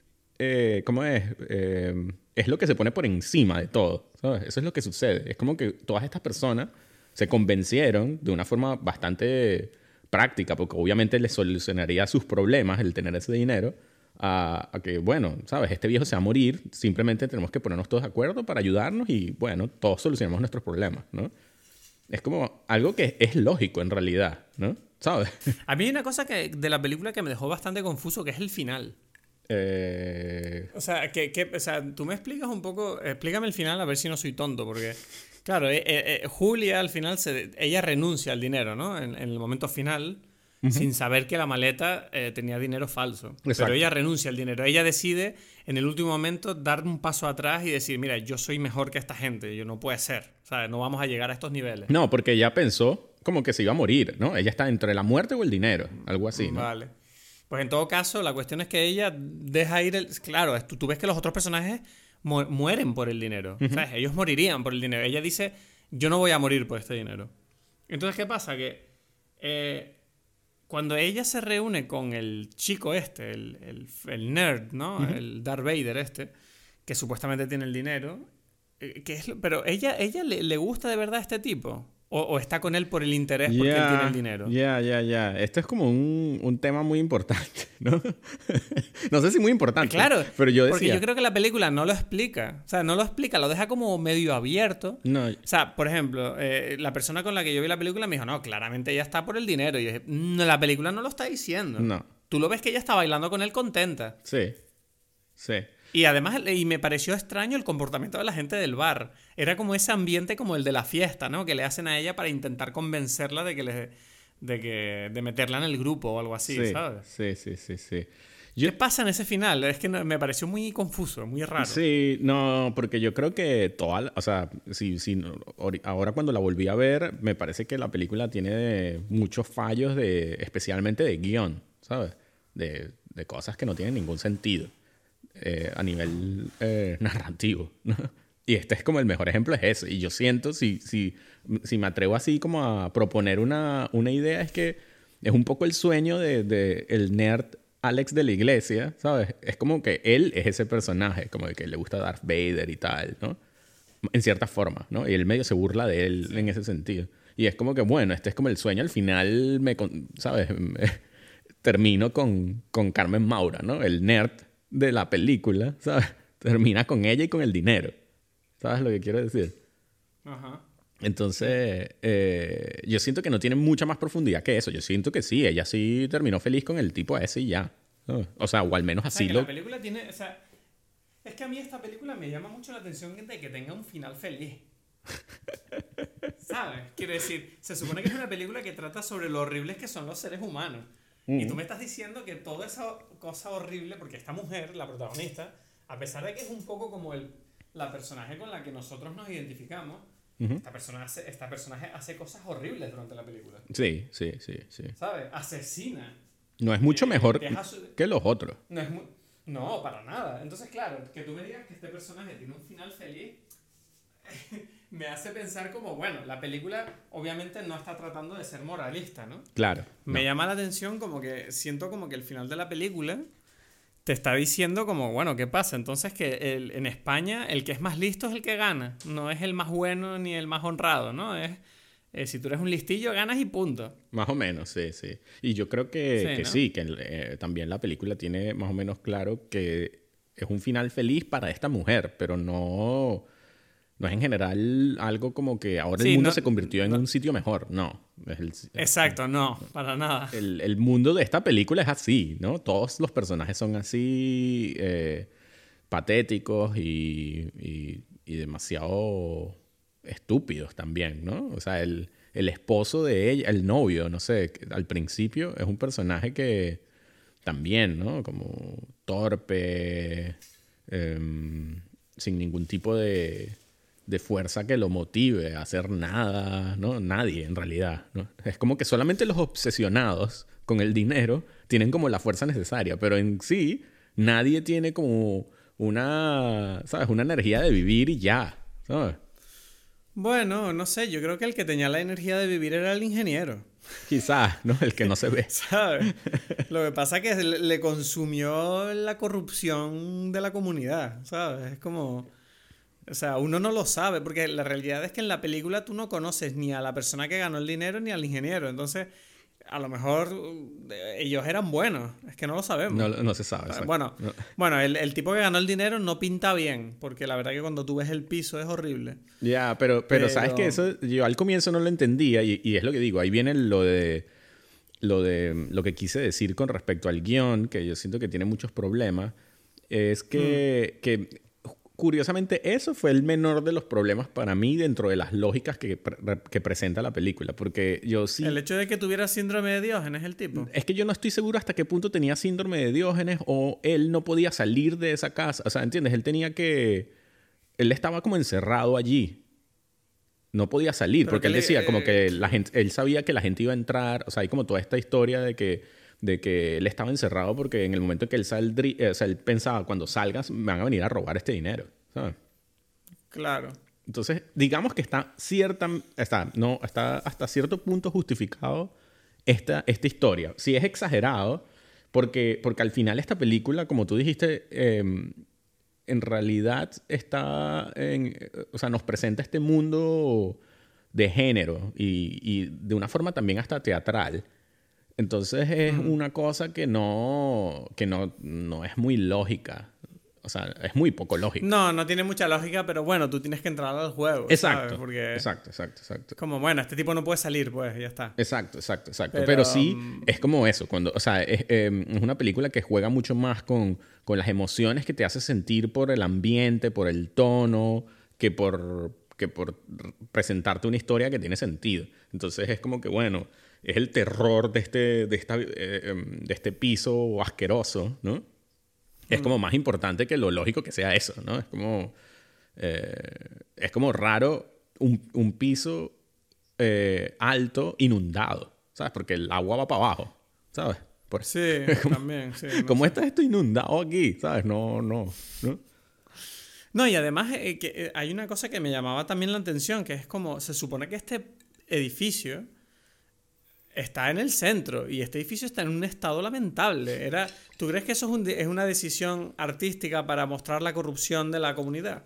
eh, ¿cómo es? Eh, es lo que se pone por encima de todo. ¿sabes? Eso es lo que sucede. Es como que todas estas personas se convencieron de una forma bastante práctica, porque obviamente les solucionaría sus problemas el tener ese dinero, a, que, bueno, ¿sabes? Este viejo se va a morir, simplemente tenemos que ponernos todos de acuerdo para ayudarnos y, bueno, todos solucionamos nuestros problemas, ¿no? Es como algo que es lógico en realidad, ¿no? ¿Sabes?
A mí hay una cosa que, de la película que me dejó bastante confuso, que es el final.
Eh,
o, sea, que, o sea, tú me explicas un poco, explícame el final a ver si no soy tonto, porque, claro, eh, eh, Julia al final, se, ella renuncia al dinero, ¿no? En, el momento final, sin saber que la maleta tenía dinero falso. Pero ella renuncia al dinero. Ella decide en el último momento dar un paso atrás y decir, mira, yo soy mejor que esta gente, yo no puede ser, sea, No vamos a llegar a estos niveles.
No, porque ella pensó como que se iba a morir, ¿no? Ella está entre la muerte o el dinero, algo así, ¿no?
Vale. Pues en todo caso, la cuestión es que ella deja ir el... Claro, tú, ves que los otros personajes mueren por el dinero. Ellos morirían por el dinero. Ella dice, yo no voy a morir por este dinero. Entonces, ¿qué pasa? Que eh, cuando ella se reúne con el chico este, el, nerd, ¿no? El Darth Vader este, que supuestamente tiene el dinero, eh, que es, pero ella, ella le, le gusta de verdad a este tipo. O, está con él por el interés porque él tiene el dinero.
Ya, ya, ya. Esto es como un, un, tema muy importante, ¿no? no sé si muy importante.
Claro,
pero yo
decía... Porque yo creo que la película no lo explica. O sea, no lo explica, lo deja como medio abierto.
No.
O sea, por ejemplo, eh, la persona con la que yo vi la película me dijo, no, claramente ella está por el dinero. Y yo dije, no, la película no lo está diciendo.
No.
Tú lo ves que ella está bailando con él contenta.
Sí. Sí.
Y además, y me pareció extraño el comportamiento de la gente del bar. Era como ese ambiente como el de la fiesta, ¿no? Que le hacen a ella para intentar convencerla de que le, de que de meterla en el grupo o algo así, ¿sabes?
Sí, sí, sí, sí.
¿Qué pasa en ese final? Es que me pareció muy confuso, muy raro.
Sí, no, porque yo creo que toda, o sea, si, si, ahora cuando la volví a ver, me parece que la película tiene muchos fallos de, especialmente de guion, ¿sabes? De, de cosas que no tienen ningún sentido. Eh, a nivel eh, narrativo. Y este es como el mejor ejemplo, es eso. Y yo siento, si, si, si me atrevo así como a proponer una, una idea, es que es un poco el sueño de, de, el nerd Alex de la iglesia, ¿sabes? Es como que él es ese personaje, como de que le gusta Darth Vader y tal, ¿no? En cierta forma, ¿no? Y el medio se burla de él en ese sentido. Y es como que, bueno, este es como el sueño, al final me, ¿sabes? termino con, con Carmen Maura, ¿no? El nerd de la película, ¿sabes? Termina con ella y con el dinero. ¿Sabes lo que quiero decir?
Ajá.
Entonces, eh, yo siento que no tiene mucha más profundidad que eso. Yo siento que sí, ella sí terminó feliz con el tipo ese y ya. O sea, o al menos así
lo... La película tiene... O sea, es que a mí esta película me llama mucho la atención de que tenga un final feliz. ¿Sabes? Quiero decir, se supone que es una película que trata sobre lo horribles que son los seres humanos. Y tú me estás diciendo que toda esa cosa horrible, porque esta mujer, la protagonista, a pesar de que es un poco como el, la personaje con la que nosotros nos identificamos, esta, persona hace, esta personaje hace cosas horribles durante la película.
Sí, sí, sí, sí.
¿Sabes? Asesina.
No es mucho mejor que los otros.
No, es no, para nada. Entonces, claro, que tú me digas que este personaje tiene un final feliz me hace pensar como, bueno, la película obviamente no está tratando de ser moralista, ¿no?
Claro.
Me llama la atención como que siento como que el final de la película te está diciendo como, bueno, ¿qué pasa? Entonces que el, en España el que es más listo es el que gana, no es el más bueno ni el más honrado, ¿no? Es, eh, si tú eres un listillo, ganas y punto.
Más o menos, sí, sí. Y yo creo que sí, que, eh, también la película tiene más o menos claro que es un final feliz para esta mujer, pero no no es en general algo como que ahora el mundo se convirtió en un sitio mejor. No.
Exacto, no, para nada.
El, mundo de esta película es así, ¿no? Todos los personajes son así eh, patéticos y, demasiado estúpidos también, ¿no? O sea, el, esposo de ella, el novio, no sé, al principio es un personaje que también, ¿no? Como torpe, em, sin ningún tipo de de fuerza que lo motive a hacer nada, ¿no? Nadie en realidad, ¿no? Es como que solamente los obsesionados con el dinero tienen como la fuerza necesaria, pero en sí nadie tiene como una, ¿sabes? Una energía de vivir y ya, ¿sabes?
Bueno, no sé, yo creo que el que tenía la energía de vivir era el ingeniero.
Quizás, ¿no? El que no se ve.
¿Sabes? Lo que pasa es que le consumió la corrupción de la comunidad, ¿sabes? Es como... O sea, uno no lo sabe, porque la realidad es que en la película tú no conoces ni a la persona que ganó el dinero ni al ingeniero. Entonces, a lo mejor eh, ellos eran buenos, es que no lo sabemos.
No, se sabe.
bueno, bueno el, tipo que ganó el dinero no pinta bien, porque la verdad que cuando tú ves el piso es horrible.
Ya, pero, pero, sabes que eso yo al comienzo no lo entendía y, es lo que digo, ahí viene lo de lo de lo que quise decir con respecto al guion, que yo siento que tiene muchos problemas, es que, mm. que curiosamente, eso fue el menor de los problemas para mí dentro de las lógicas que, que, presenta la película. Porque yo sí.
El hecho de que tuviera síndrome de Diógenes, el tipo.
Es que yo no estoy seguro hasta qué punto tenía síndrome de Diógenes o él no podía salir de esa casa. O sea, ¿entiendes? Él tenía que. Él estaba como encerrado allí. No podía salir porque él decía como que la gente. Él sabía que la gente iba a entrar. O sea, hay como toda esta historia de que de que él estaba encerrado porque en el momento en que él saldría, eh, o sea, él pensaba, cuando salgas, me van a venir a robar este dinero, ¿sabes?
Claro.
Entonces, digamos que está cierta, está, no, está hasta cierto punto justificado esta, esta historia. Si es exagerado, porque, porque al final esta película, como tú dijiste, em, en realidad está, en, o sea, nos presenta este mundo de género y, y de una forma también hasta teatral entonces es una cosa que no, que no, no es muy lógica. O sea, es muy poco lógica.
No, no tiene mucha lógica, pero bueno, tú tienes que entrar al juego.
Exacto. Porque exacto, exacto, exacto.
Como, bueno, este tipo no puede salir, pues, ya está.
Exacto, exacto, exacto. Pero, sí, mm, es como eso. Cuando, o sea, em, es, una película que juega mucho más con, con las emociones que te hace sentir por el ambiente, por el tono, que por, que por presentarte una historia que tiene sentido. Entonces es como que, bueno, es el terror de este, de esta, eh, em, de este piso asqueroso, ¿no? Es como más importante que lo lógico que sea eso, ¿no? Es como, eh, es como raro un, un piso eh, alto inundado, ¿sabes? Porque el agua va para abajo, ¿sabes?
Por, sí, también, sí.
¿Cómo está esto inundado aquí? ¿Sabes? No, no, ¿no?
No, y además que, hay una cosa que me llamaba también la atención, que es como, se supone que este edificio está en el centro y este edificio está en un estado lamentable. Era, ¿Tú crees que eso es, una decisión artística para mostrar la corrupción de la comunidad?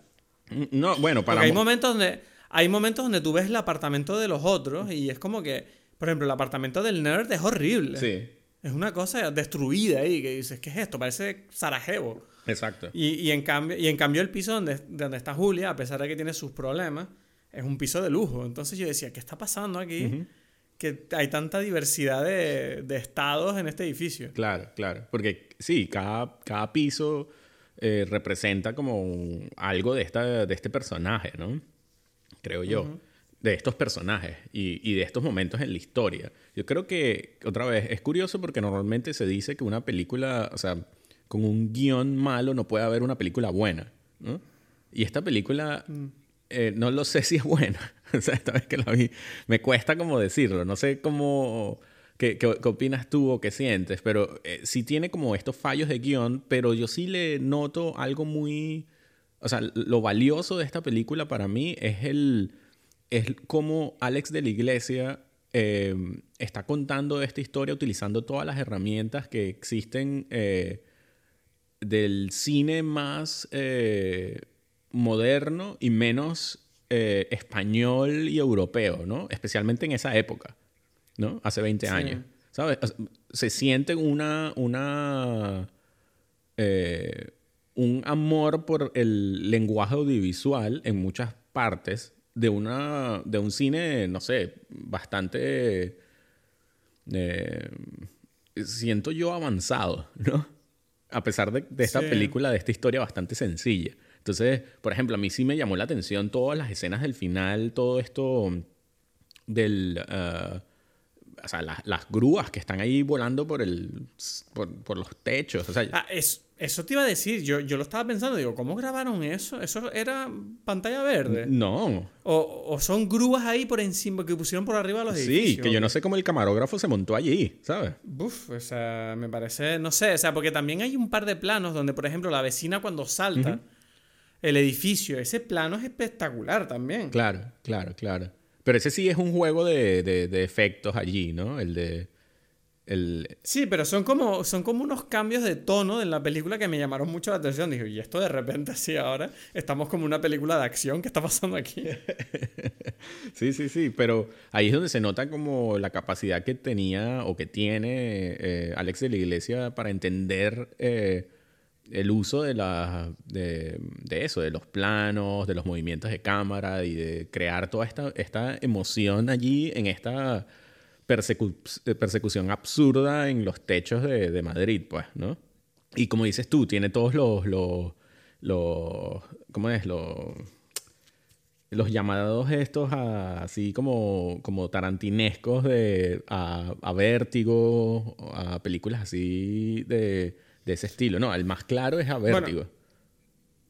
No, bueno, para...
hay momentos, donde, hay momentos donde tú ves el apartamento de los otros y es como que, por ejemplo, el apartamento del nerd es horrible.
Sí.
Es una cosa destruida ahí, que dices, ¿qué es esto? Parece Sarajevo.
Exacto.
Y, en, cambio, y en cambio el piso donde, donde está Julia, a pesar de que tiene sus problemas, es un piso de lujo. Entonces yo decía, ¿qué está pasando aquí? Que hay tanta diversidad de, de, estados en este edificio.
Claro, claro. Porque sí, cada, cada piso eh, representa como algo de, esta, de este personaje, ¿no? Creo yo. De estos personajes y, y, de estos momentos en la historia. Yo creo que, otra vez, es curioso porque normalmente se dice que una película, o sea, con un guion malo no puede haber una película buena, ¿no? Y esta película... Mm. Eh, no lo sé si es buena. o sea, esta vez que la vi, me cuesta como decirlo. No sé cómo... ¿Qué, qué, opinas tú o qué sientes? Pero eh, sí tiene como estos fallos de guion, pero yo sí le noto algo muy... O sea, lo valioso de esta película para mí es el... Es cómo Alex de la Iglesia em, está contando esta historia utilizando todas las herramientas que existen eh, del cine más moderno y menos eh, español y europeo, ¿no? Especialmente en esa época, ¿no? Hace 20 años. ¿Sabes? Se siente una, una, eh, un amor por el lenguaje audiovisual en muchas partes de, una, de un cine, no sé, bastante, eh, siento yo avanzado, ¿no? A pesar de, esta película, de esta historia bastante sencilla. Entonces, por ejemplo, a mí sí me llamó la atención todas las escenas del final, todo esto del... Uh, o sea, las, grúas que están ahí volando por, el, por, los techos. O sea,
ah, es, eso te iba a decir. Yo, yo lo estaba pensando. Digo, ¿cómo grabaron eso? ¿Eso era pantalla verde?
No.
O, son grúas ahí por encima que pusieron por arriba los edificios.
Sí, que yo no sé cómo el camarógrafo se montó allí, ¿sabes?
Uf, o sea, me parece. No sé, o sea, porque también hay un par de planos donde, por ejemplo, la vecina cuando salta. El edificio, ese plano es espectacular también.
Claro, claro, claro. Pero ese sí es un juego de, de, efectos allí, ¿no? El de... El...
Sí, pero son como, son como unos cambios de tono en la película que me llamaron mucho la atención. Dije, y esto de repente así ahora estamos como una película de acción. ¿Qué está pasando aquí?
sí, sí, sí. Pero ahí es donde se nota como la capacidad que tenía o que tiene eh, Alex de la Iglesia para entender eh, el uso de, la, de, eso, de los planos, de los movimientos de cámara y de crear toda esta, esta emoción allí en esta persecución absurda en los techos de, Madrid, pues, ¿no? Y como dices tú, tiene todos los, los, los ¿cómo es? Los, los llamados estos así como, como tarantinescos de, a, a vértigo, a películas así de de ese estilo. No, el más claro es a Vértigo.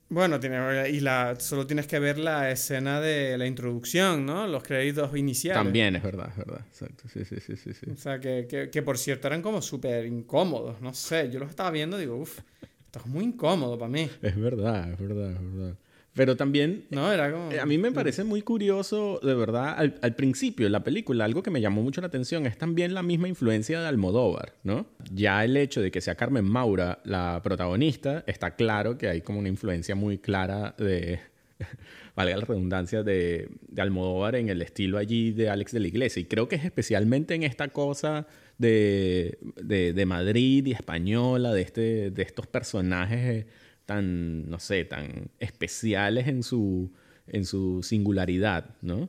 Bueno, tiene, y la, solo tienes que ver la escena de la introducción, ¿no? Los créditos iniciales.
También es verdad, es verdad. Exacto. Sí, sí, sí, sí.
O sea, que, que, que por cierto eran como súper incómodos. No sé, yo los estaba viendo y digo, uff, esto es muy incómodo para mí.
Es verdad, es verdad, es verdad. Pero también...
No, era como...
Eh, a mí me parece muy curioso, de verdad, al, al, principio de la película, algo que me llamó mucho la atención es también la misma influencia de Almodóvar, ¿no? Ya el hecho de que sea Carmen Maura la protagonista, está claro que hay como una influencia muy clara de... valga la redundancia, de, de Almodóvar en el estilo allí de Alex de la Iglesia. Y creo que es especialmente en esta cosa de, de, de Madrid y española, de, este, de estos personajes tan, no sé, tan especiales en su, en su singularidad, ¿no?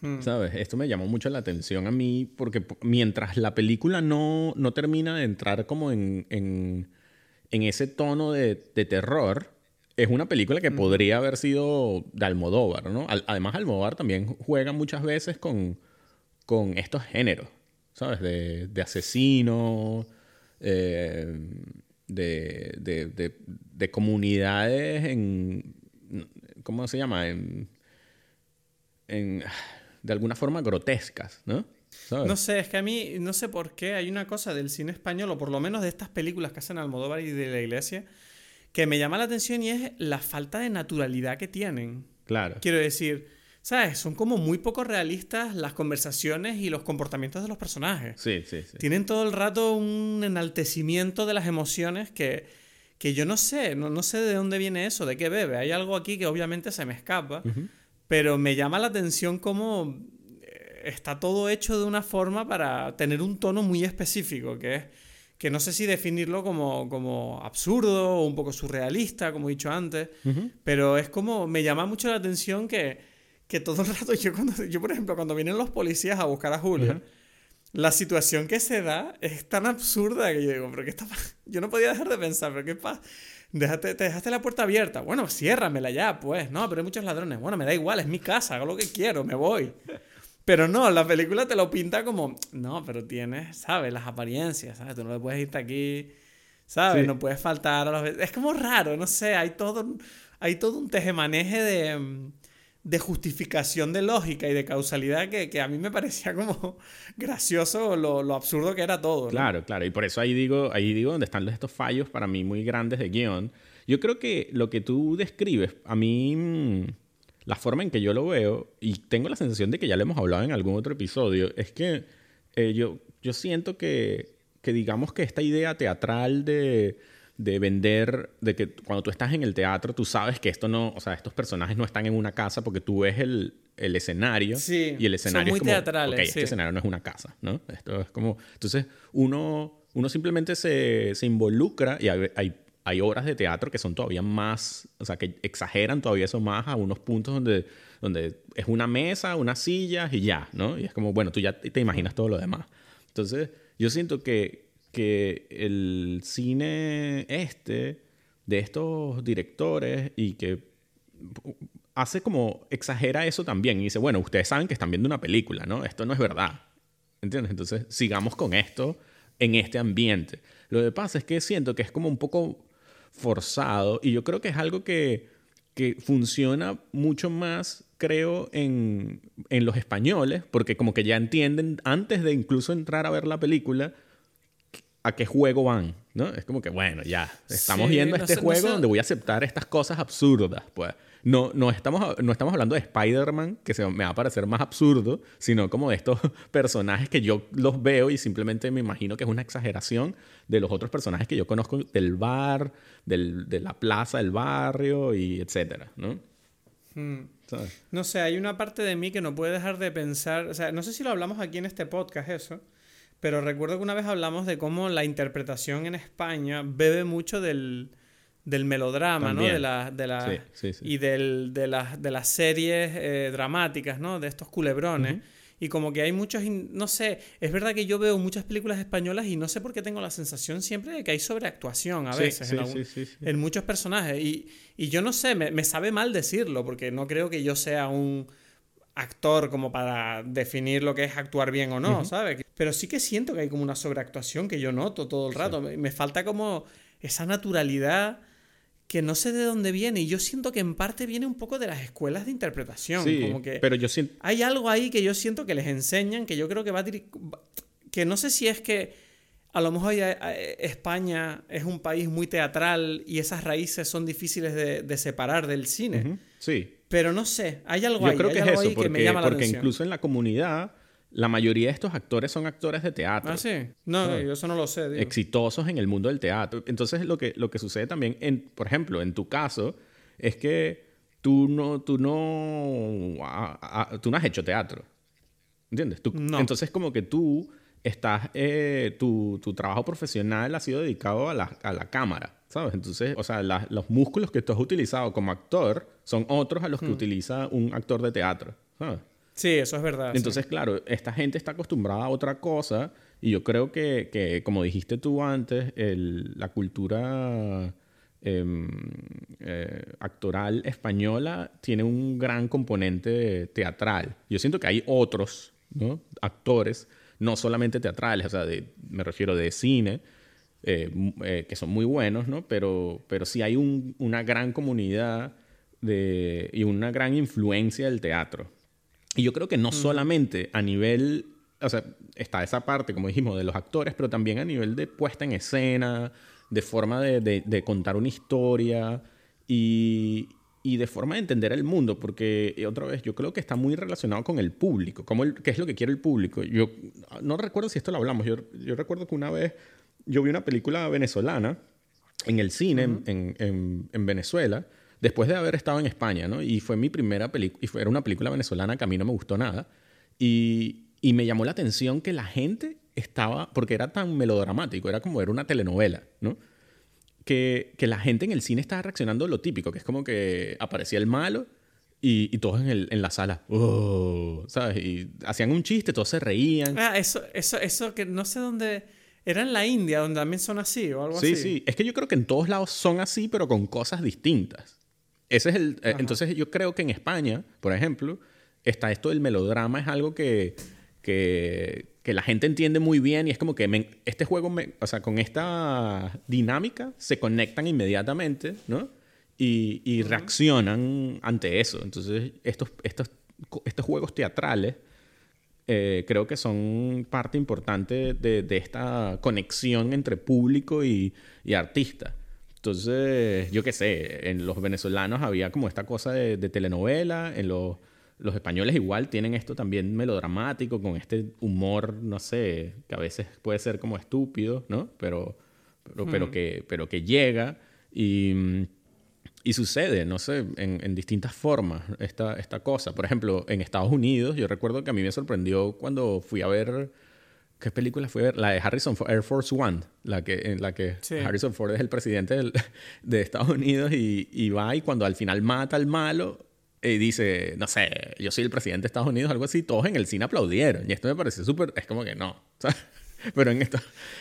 Hmm. ¿Sabes? Esto me llamó mucho la atención a mí porque mientras la película no, no termina de entrar como en, en, en ese tono de, de, terror, es una película que hmm. podría haber sido de Almodóvar, ¿no? además, Almodóvar también juega muchas veces con, con estos géneros, ¿sabes? De, de asesino, eh, de, de, de, comunidades en, ¿cómo se llama? En, en, de alguna forma grotescas, ¿no?
No sé, es que a mí no sé por qué hay una cosa del cine español, o por lo menos de estas películas que hacen Almodóvar y de la iglesia, que me llama la atención y es la falta de naturalidad que tienen.
Claro.
Quiero decir, ¿Sabes? Son como muy poco realistas las conversaciones y los comportamientos de los personajes.
Sí, sí, sí.
Tienen todo el rato un enaltecimiento de las emociones que, que yo no sé, no, no, sé de dónde viene eso, de qué bebe. Hay algo aquí que obviamente se me escapa, pero me llama la atención cómo eh, está todo hecho de una forma para tener un tono muy específico, que es que no sé si definirlo como, como absurdo o un poco surrealista, como he dicho antes, pero es como, me llama mucho la atención que que todo el rato yo, cuando, yo por ejemplo, cuando vienen los policías a buscar a Julia, la situación que se da es tan absurda que yo digo, pero ¿qué está Yo no podía dejar de pensar, pero ¿qué pasa? Déjate, te dejaste la puerta abierta. Bueno, ciérramela ya, pues. No, pero hay muchos ladrones. Bueno, me da igual, es mi casa, hago lo que quiero, me voy. Pero no, la película te lo pinta como, no, pero tienes, ¿sabes? Las apariencias, ¿sabes? Tú no le puedes irte aquí, ¿sabes? No puedes faltar a los... Es como raro, no sé, hay todo, hay todo un tejemaneje de de justificación de lógica y de causalidad que, que a mí me parecía como gracioso lo, lo absurdo que era todo.
Claro, claro. Y por eso ahí digo, ahí digo donde están estos fallos para mí muy grandes de guion. Yo creo que lo que tú describes, a mí, mm, la forma en que yo lo veo, y tengo la sensación de que ya lo hemos hablado en algún otro episodio, es que eh, yo, yo siento que, que digamos que esta idea teatral de de vender, de que cuando tú estás en el teatro, tú sabes que esto no, o sea, estos personajes no están en una casa porque tú ves el, el escenario
sí,
y el escenario
son muy
es
como, teatrales,
este escenario no es una casa, ¿no? Esto es como, entonces uno, uno simplemente se, se involucra y hay, hay, hay, obras de teatro que son todavía más, o sea, que exageran todavía eso más a unos puntos donde donde es una mesa, unas sillas y ya, ¿no? Y es como, bueno, tú ya te imaginas todo lo demás. Entonces, yo siento que, que el cine este, de estos directores y que hace como, exagera eso también y dice, bueno, ustedes saben que están viendo una película, ¿no? Esto no es verdad. ¿Entiendes? Entonces, sigamos con esto en este ambiente. Lo que pasa es que siento que es como un poco forzado y yo creo que es algo que, que funciona mucho más, creo, en, en, los españoles, porque como que ya entienden antes de incluso entrar a ver la película a qué juego van, ¿no? Es como que, bueno, ya, estamos viendo este juego donde voy a aceptar estas cosas absurdas, pues. No, no, estamos, no estamos hablando de Spider-Man, que se me va a parecer más absurdo, sino como de estos personajes que yo los veo y simplemente me imagino que es una exageración de los otros personajes que yo conozco del bar, del, de la plaza del barrio y etcétera, ¿no?
Hmm. No sé, hay una parte de mí que no puede dejar de pensar, o sea, no sé si lo hablamos aquí en este podcast eso, pero recuerdo que una vez hablamos de cómo la interpretación en España bebe mucho del, del melodrama, ¿no? De la, de la, Y del, de, las, de las series eh, dramáticas, ¿no? De estos culebrones. Y como que hay muchos, no sé, es verdad que yo veo muchas películas españolas y no sé por qué tengo la sensación siempre de que hay sobreactuación a veces en, muchos personajes. Y, y, yo no sé, me, me, sabe mal decirlo porque no creo que yo sea un actor como para definir lo que es actuar bien o no, ¿sabes? Pero sí que siento que hay como una sobreactuación que yo noto todo el rato. Me falta como esa naturalidad que no sé de dónde viene y yo siento que en parte viene un poco de las escuelas de interpretación. Sí, como que
pero yo siento...
Hay algo ahí que yo siento que les enseñan, que yo creo que va a... que no sé si es que a lo mejor España es un país muy teatral y esas raíces son difíciles de, separar del cine.
Sí.
Pero no sé, hay algo ahí, creo que es eso,
porque,
que me llama la
porque incluso en la comunidad la mayoría de estos actores son actores de teatro.
Ah, sí. No, yo eso no lo sé.
Exitosos en el mundo del teatro. Entonces, lo que, lo que sucede también, en, por ejemplo, en tu caso, es que tú no, tú no, tú no has hecho teatro. ¿Entiendes? Entonces, como que tú estás, eh, tu, tu, trabajo profesional ha sido dedicado a la, a la cámara, ¿sabes? Entonces, o sea, los músculos que tú has utilizado como actor son otros a los que hmm. utiliza un actor de teatro, ¿sabes?
Sí, eso es verdad.
Entonces, claro, esta gente está acostumbrada a otra cosa y yo creo que, que como dijiste tú antes, el, la cultura em, eh, actoral española tiene un gran componente teatral. Yo siento que hay otros ¿no? actores, no solamente teatrales, o sea, de, me refiero de cine, eh, eh, que son muy buenos, ¿no? Pero, pero sí hay un, una gran comunidad de, y una gran influencia del teatro. Y yo creo que no solamente a nivel, o sea, está esa parte, como dijimos, de los actores, pero también a nivel de puesta en escena, de forma de, de, contar una historia y, y, de forma de entender el mundo, porque otra vez yo creo que está muy relacionado con el público, como el, qué es lo que quiere el público. Yo no recuerdo si esto lo hablamos, yo, yo recuerdo que una vez yo vi una película venezolana en el cine en, en, en Venezuela después de haber estado en España, ¿no? Y fue mi primera película, y fue, era una película venezolana que a mí no me gustó nada. Y, y me llamó la atención que la gente estaba, porque era tan melodramático, era como ver una telenovela, ¿no? Que, que, la gente en el cine estaba reaccionando lo típico, que es como que aparecía el malo y, y todos en, el, en, la sala, oh", ¿sabes? Y hacían un chiste, todos se reían.
Ah, eso, eso, eso que no sé dónde... Era en la India, donde también son así o algo así.
Sí, sí. Es que yo creo que en todos lados son así, pero con cosas distintas. Ese es el, eh, entonces yo creo que en España, por ejemplo, está esto del melodrama, es algo que, que, que la gente entiende muy bien y es como que este juego, o sea, con esta dinámica se conectan inmediatamente, ¿no? Y, y reaccionan ante eso. Entonces, estos, estos, estos juegos teatrales eh, creo que son parte importante de, de, esta conexión entre público y, y artista. Entonces, yo qué sé, en los venezolanos había como esta cosa de, telenovela, en los, los, españoles igual tienen esto también melodramático, con este humor, no sé, que a veces puede ser como estúpido, ¿no? Pero, pero, pero, que, pero que llega y, y sucede, no sé, en, en, distintas formas esta, esta cosa. Por ejemplo, en Estados Unidos, yo recuerdo que a mí me sorprendió cuando fui a ver ¿Qué película fue? La de Harrison Ford, Air Force One, la que, en la que Harrison Ford es el presidente de Estados Unidos y, y, va y cuando al final mata al malo, y dice, no sé, yo soy el presidente de Estados Unidos, algo así, todos en el cine aplaudieron. Y esto me pareció súper, es como que no. Pero en,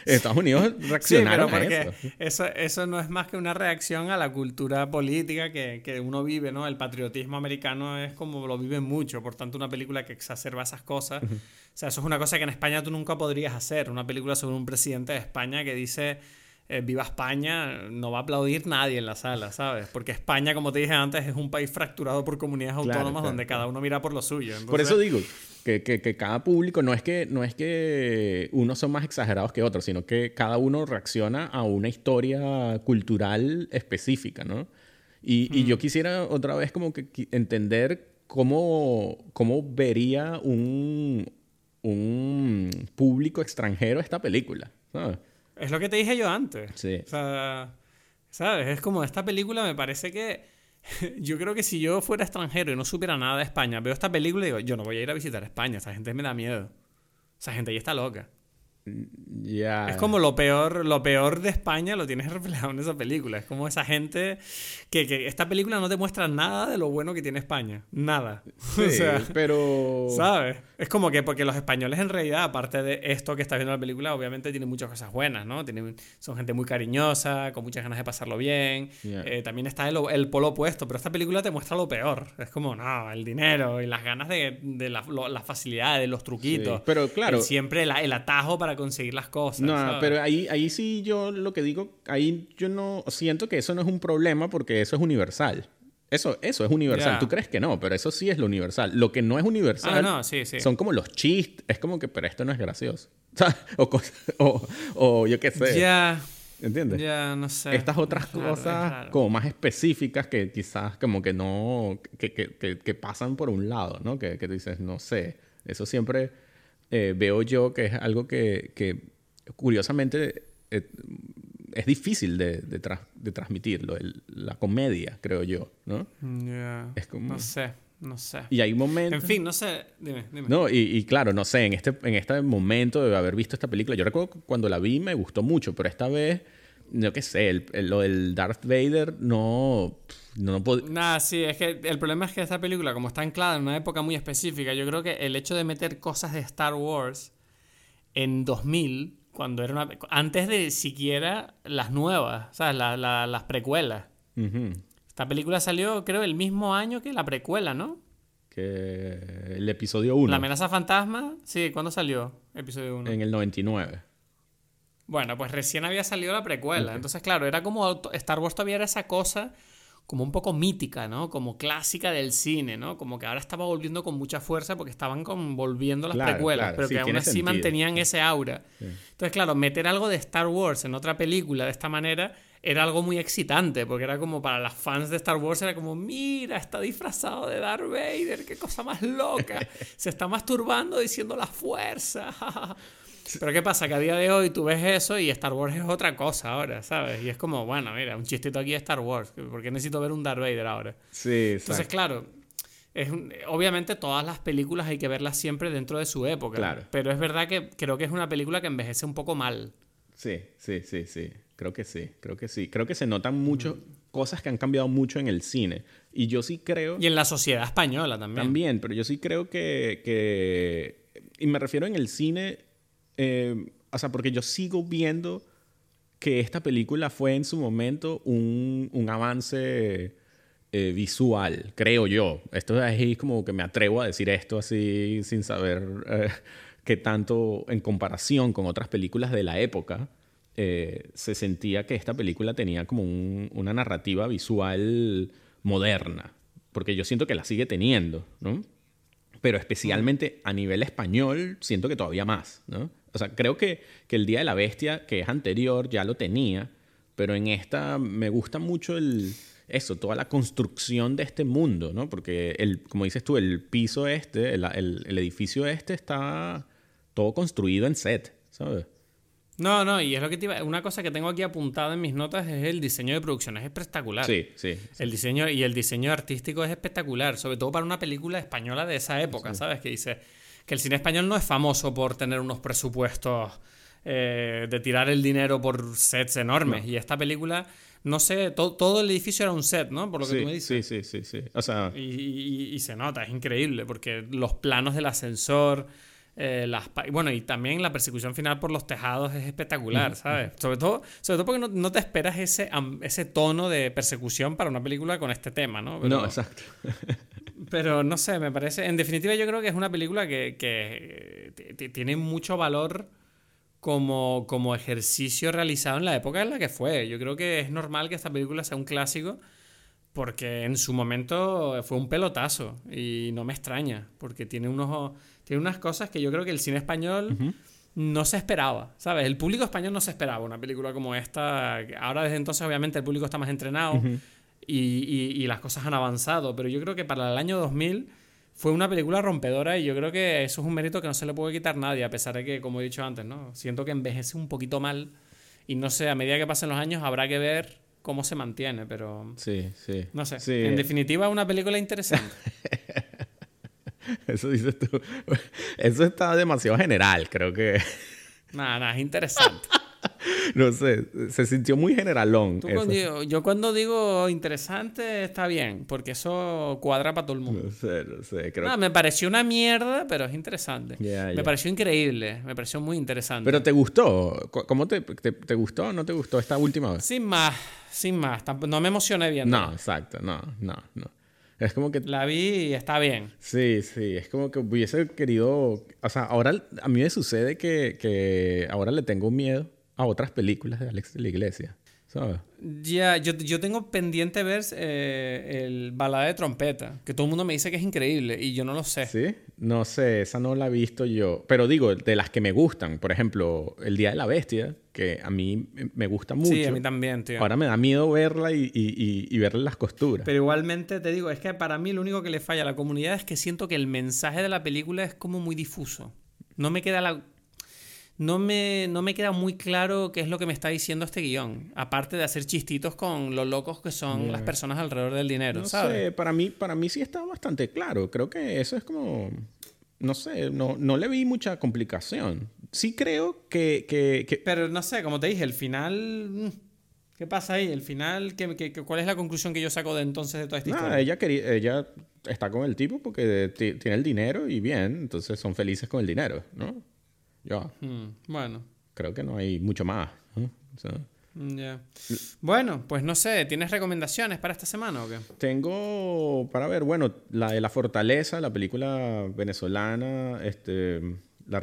Estados Unidos reaccionaron
sí, pero eso. eso. no es más que una reacción a la cultura política que, que, uno vive, ¿no? El patriotismo americano es como lo vive mucho, por tanto una película que exacerba esas cosas. O sea, eso es una cosa que en España tú nunca podrías hacer, una película sobre un presidente de España que dice eh, viva España, no va a aplaudir nadie en la sala, ¿sabes? Porque España, como te dije antes, es un país fracturado por comunidades autónomas donde cada uno mira por lo suyo.
Por eso digo que, que, cada público no es que, no es que unos son más exagerados que otros, sino que cada uno reacciona a una historia cultural específica, ¿no? Y, y yo quisiera otra vez como que entender cómo, cómo vería un, un público extranjero esta película, ¿sabes?
Es lo que te dije yo antes. Sí. O sea, ¿sabes? Es como esta película me parece que... yo creo que si yo fuera extranjero y no supiera nada de España, veo esta película y digo, yo no voy a ir a visitar España, esa gente me da miedo. Esa gente ahí está loca. Es como lo peor, lo peor de España lo tienes reflejado en esa película. Es como esa gente que, que esta película no te muestra nada de lo bueno que tiene España. Nada. o sea,
pero...
¿Sabes? Es como que porque los españoles en realidad, aparte de esto que estás viendo en la película, obviamente tienen muchas cosas buenas, ¿no? Tienen, son gente muy cariñosa, con muchas ganas de pasarlo bien. Eh, también está el, el, polo opuesto, pero esta película te muestra lo peor. Es como, no, el dinero y las ganas de, de las la facilidades, los truquitos.
pero claro.
siempre el atajo para conseguir las cosas.
No, pero ahí, ahí sí yo lo que digo, ahí yo no siento que eso no es un problema porque eso es universal. Eso, eso es universal. Tú crees que no, pero eso sí es lo universal. Lo que no es universal
ah, sí, sí.
son como los chistes. Es como que, pero esto no es gracioso. o, o, o, yo qué sé.
Ya.
¿Entiendes?
Ya, no sé.
Estas otras cosas como más específicas que quizás como que no, que, que, que, pasan por un lado, ¿no? Que, que dices, no sé. Eso siempre eh, veo yo que es algo que, que curiosamente eh, es difícil de, de, de transmitirlo, la comedia, creo yo, ¿no?
Es como... No sé. No sé.
Y hay momentos.
En fin, no sé. Dime, dime.
No, y, y, claro, no sé, en este, en este momento de haber visto esta película, yo recuerdo cuando la vi me gustó mucho, pero esta vez, no qué sé, el, lo del Darth Vader no. No, no
Nada, sí, es que el problema es que esta película, como está anclada en una época muy específica, yo creo que el hecho de meter cosas de Star Wars en 2000, cuando era una, antes de siquiera las nuevas, ¿sabes? La, la, las precuelas. Esta película salió, creo, el mismo año que la precuela, ¿no?
Que el episodio 1.
La amenaza fantasma, sí, ¿cuándo salió? Episodio 1.
En el 99.
Bueno, pues recién había salido la precuela. Entonces, claro, era como Star Wars todavía era esa cosa como un poco mítica, ¿no? Como clásica del cine, ¿no? Como que ahora estaba volviendo con mucha fuerza porque estaban volviendo las precuelas, pero que aún así mantenían ese aura. Entonces, claro, meter algo de Star Wars en otra película de esta manera era algo muy excitante, porque era como para las fans de Star Wars, era como, mira, está disfrazado de Darth Vader, qué cosa más loca, se está masturbando diciendo la fuerza. Pero ¿qué pasa? Que a día de hoy tú ves eso y Star Wars es otra cosa ahora, ¿sabes? Y es como, bueno, mira, un chistito aquí de Star Wars. ¿Por qué necesito ver un Darth Vader ahora?
Sí,
Entonces, claro, es obviamente todas las películas hay que verlas siempre dentro de su época.
Claro.
Pero es verdad que creo que es una película que envejece un poco mal.
Sí, sí, sí, sí. Creo que sí, creo que sí. Creo que se notan muchas cosas que han cambiado mucho en el cine. Y yo sí creo...
Y en la sociedad española también.
También, pero yo sí creo que... que... Y me refiero en el cine eh, o sea, porque yo sigo viendo que esta película fue en su momento un, un avance eh, visual, creo yo. Esto es como que me atrevo a decir esto así sin saber eh, qué tanto en comparación con otras películas de la época. se sentía que esta película tenía como un, una narrativa visual moderna, porque yo siento que la sigue teniendo, ¿no? Pero especialmente a nivel español, siento que todavía más, ¿no? O sea, creo que, que el Día de la Bestia, que es anterior, ya lo tenía, pero en esta me gusta mucho el, eso, toda la construcción de este mundo, ¿no? Porque, el, como dices tú, el piso este, el, el, edificio este está todo construido en set, ¿sabes?
No, no, y es lo que te iba... Una cosa que tengo aquí apuntada en mis notas es el diseño de producción, es espectacular.
Sí, sí.
El diseño y el diseño artístico es espectacular, sobre todo para una película española de esa época, ¿sabes? Que dice que el cine español no es famoso por tener unos presupuestos eh, de tirar el dinero por sets enormes. Y esta película, no sé, todo el edificio era un set, ¿no? Por lo que tú me dices.
Sí, sí, sí, sí. O sea...
Y, se nota, es increíble, porque los planos del ascensor... Eh, las, bueno, y también la persecución final por los tejados es espectacular, ¿sabes? Sobre todo, sobre todo porque no, no te esperas ese, ese tono de persecución para una película con este tema, ¿no?
no, exacto.
pero no sé, me parece. En definitiva, yo creo que es una película que, que tiene mucho valor como, como ejercicio realizado en la época en la que fue. Yo creo que es normal que esta película sea un clásico porque en su momento fue un pelotazo y no me extraña porque tiene, unos, tiene unas cosas que yo creo que el cine español no se esperaba, ¿sabes? El público español no se esperaba una película como esta. Ahora desde entonces obviamente el público está más entrenado y, y, y las cosas han avanzado, pero yo creo que para el año 2000 fue una película rompedora y yo creo que eso es un mérito que no se le puede quitar a nadie, a pesar de que, como he dicho antes, ¿no? Siento que envejece un poquito mal y no sé, a medida que pasen los años habrá que ver cómo se mantiene, pero...
Sí, sí.
No sé. En definitiva, una película interesante.
eso dices tú. Eso está demasiado general, creo que...
Nada, nada, es interesante.
no sé, se sintió muy generalón.
yo cuando digo interesante está bien, porque eso cuadra para todo el mundo.
No sé, no sé. Creo...
No, me pareció una mierda, pero es interesante. Me pareció increíble, me pareció muy interesante.
¿Pero te gustó? ¿Cómo te, te, gustó o no te gustó esta última vez?
Sin más, sin más. No me emocioné bien.
No, exacto, no, no, no. Es como que...
La vi y está bien.
Sí, sí, es como que hubiese querido... O sea, ahora a mí me sucede que, que ahora le tengo miedo a otras películas de Alex de la Iglesia. ¿sabes?
Ya, yo, yo, tengo pendiente ver eh, el balada de trompeta, que todo el mundo me dice que es increíble y yo no lo sé.
Sí, no sé, esa no la he visto yo. Pero digo, de las que me gustan, por ejemplo, El Día de la Bestia, que a mí me gusta mucho.
Sí, a mí también, tío.
Ahora me da miedo verla y, y, y, verle las costuras.
Pero igualmente te digo, es que para mí lo único que le falla a la comunidad es que siento que el mensaje de la película es como muy difuso. No me queda la no me, no me queda muy claro qué es lo que me está diciendo este guion. Aparte de hacer chistitos con lo locos que son las personas alrededor del dinero,
no
¿sabes?
Sé, para mí, para mí sí está bastante claro. Creo que eso es como. No sé, no, no le vi mucha complicación. Sí creo que, que,
Pero no sé, como te dije, el final. Mm, ¿Qué pasa ahí? El final, ¿qué, cuál es la conclusión que yo saco de entonces de toda esta historia?
Ella, quería, ella está con el tipo porque tiene el dinero y bien, entonces son felices con el dinero, ¿no? Ya.
Hmm, bueno.
Creo que no hay mucho más.
Bueno, pues no sé, ¿tienes recomendaciones para esta semana o qué?
Tengo para ver, bueno, la de La Fortaleza, la película venezolana, este, la,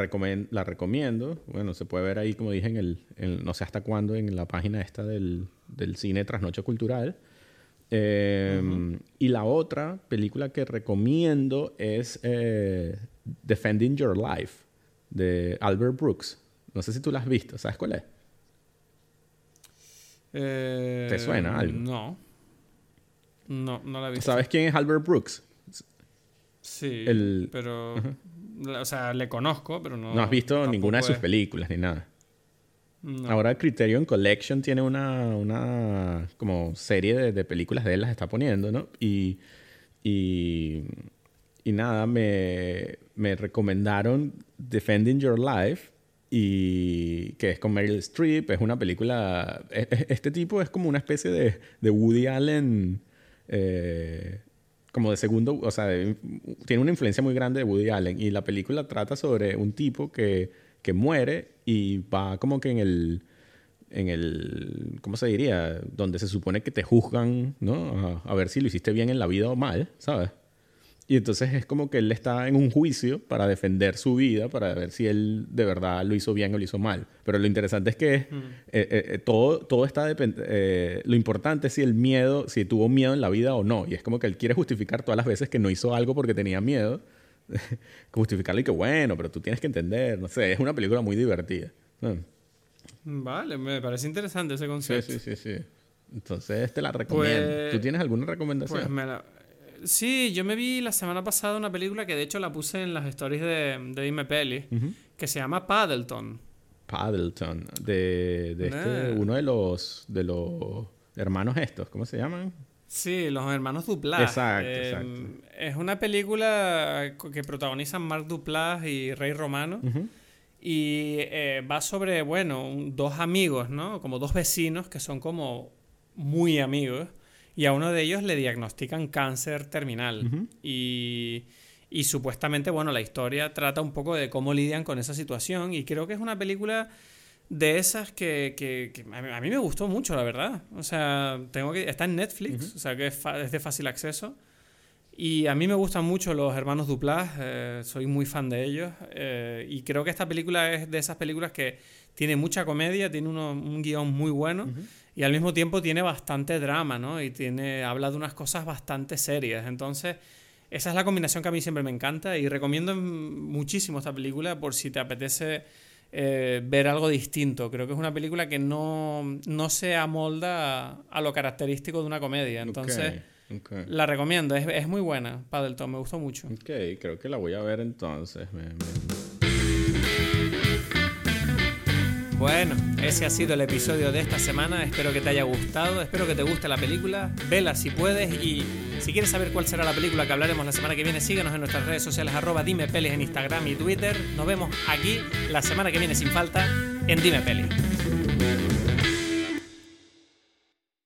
la recomiendo. Bueno, se puede ver ahí, como dije, en el, no sé hasta cuándo, en la página esta del, del cine Trasnoche Cultural. Em, y la otra película que recomiendo es eh, Defending Your Life de Albert Brooks. No sé si tú la has visto, ¿sabes cuál es?
Eh,
¿Te suena algo?
No. No, no la he visto.
¿Sabes quién es Albert Brooks?
Sí, pero... O sea, le conozco, pero no...
No has visto ninguna de sus películas ni nada. Ahora Criterion Collection tiene una, una como serie de, de, películas de él, las está poniendo, ¿no? Y, y, y nada, me, me recomendaron Defending Your Life y que es con Meryl Streep, es una película, este tipo es como una especie de, de Woody Allen, eh, como de segundo, o sea, tiene una influencia muy grande de Woody Allen y la película trata sobre un tipo que, que muere y va como que en el, en el, ¿cómo se diría? Donde se supone que te juzgan, ¿no? a ver si lo hiciste bien en la vida o mal, ¿sabes? Y entonces es como que él está en un juicio para defender su vida, para ver si él de verdad lo hizo bien o lo hizo mal. Pero lo interesante es que eh, eh, eh, todo, todo está eh, lo importante es si el miedo, si tuvo miedo en la vida o no. Y es como que él quiere justificar todas las veces que no hizo algo porque tenía miedo. Justificarle y que bueno, pero tú tienes que entender. No sé, es una película muy divertida.
Vale, me parece interesante ese concepto.
Sí, sí, sí, sí. Entonces te la recomiendo.
Pues,
¿Tú tienes alguna recomendación?
Pues me la, Sí, yo me vi la semana pasada una película que de hecho la puse en las stories de, de Dime Peli, que se llama Paddleton.
Paddleton, de, de este, uno de los, de los hermanos estos, ¿cómo se llaman?
Sí, los hermanos Duplass.
Exacto, eh, exacto.
Es una película que protagonizan Mark Duplass y Rey Romano. Y eh, va sobre, bueno, dos amigos, ¿no? Como dos vecinos que son como muy amigos. Y a uno de ellos le diagnostican cáncer terminal. Y y supuestamente, bueno, la historia trata un poco de cómo lidian con esa situación. Y creo que es una película de esas que, a mí me gustó mucho, la verdad. O sea, tengo que está en Netflix, o sea que es, de fácil acceso. Y a mí me gustan mucho los hermanos Duplas, eh, soy muy fan de ellos. Eh, y creo que esta película es de esas películas que tiene mucha comedia, tiene un guion muy bueno y al mismo tiempo tiene bastante drama, ¿no? Y tiene, habla de unas cosas bastante serias. Entonces, esa es la combinación que a mí siempre me encanta y recomiendo muchísimo esta película por si te apetece eh, ver algo distinto. Creo que es una película que no, se amolda a, lo característico de una comedia. Entonces, la recomiendo. Es, muy buena, Paddleton. Me gustó mucho.
Ok, creo que la voy a ver entonces.
Bueno, ese ha sido el episodio de esta semana. Espero que te haya gustado, espero que te guste la película. Vela si puedes y si quieres saber cuál será la película que hablaremos la semana que viene, síguenos en nuestras redes sociales arroba Dime Pelis en Instagram y Twitter. Nos vemos aquí la semana que viene sin falta en Dime Pelis.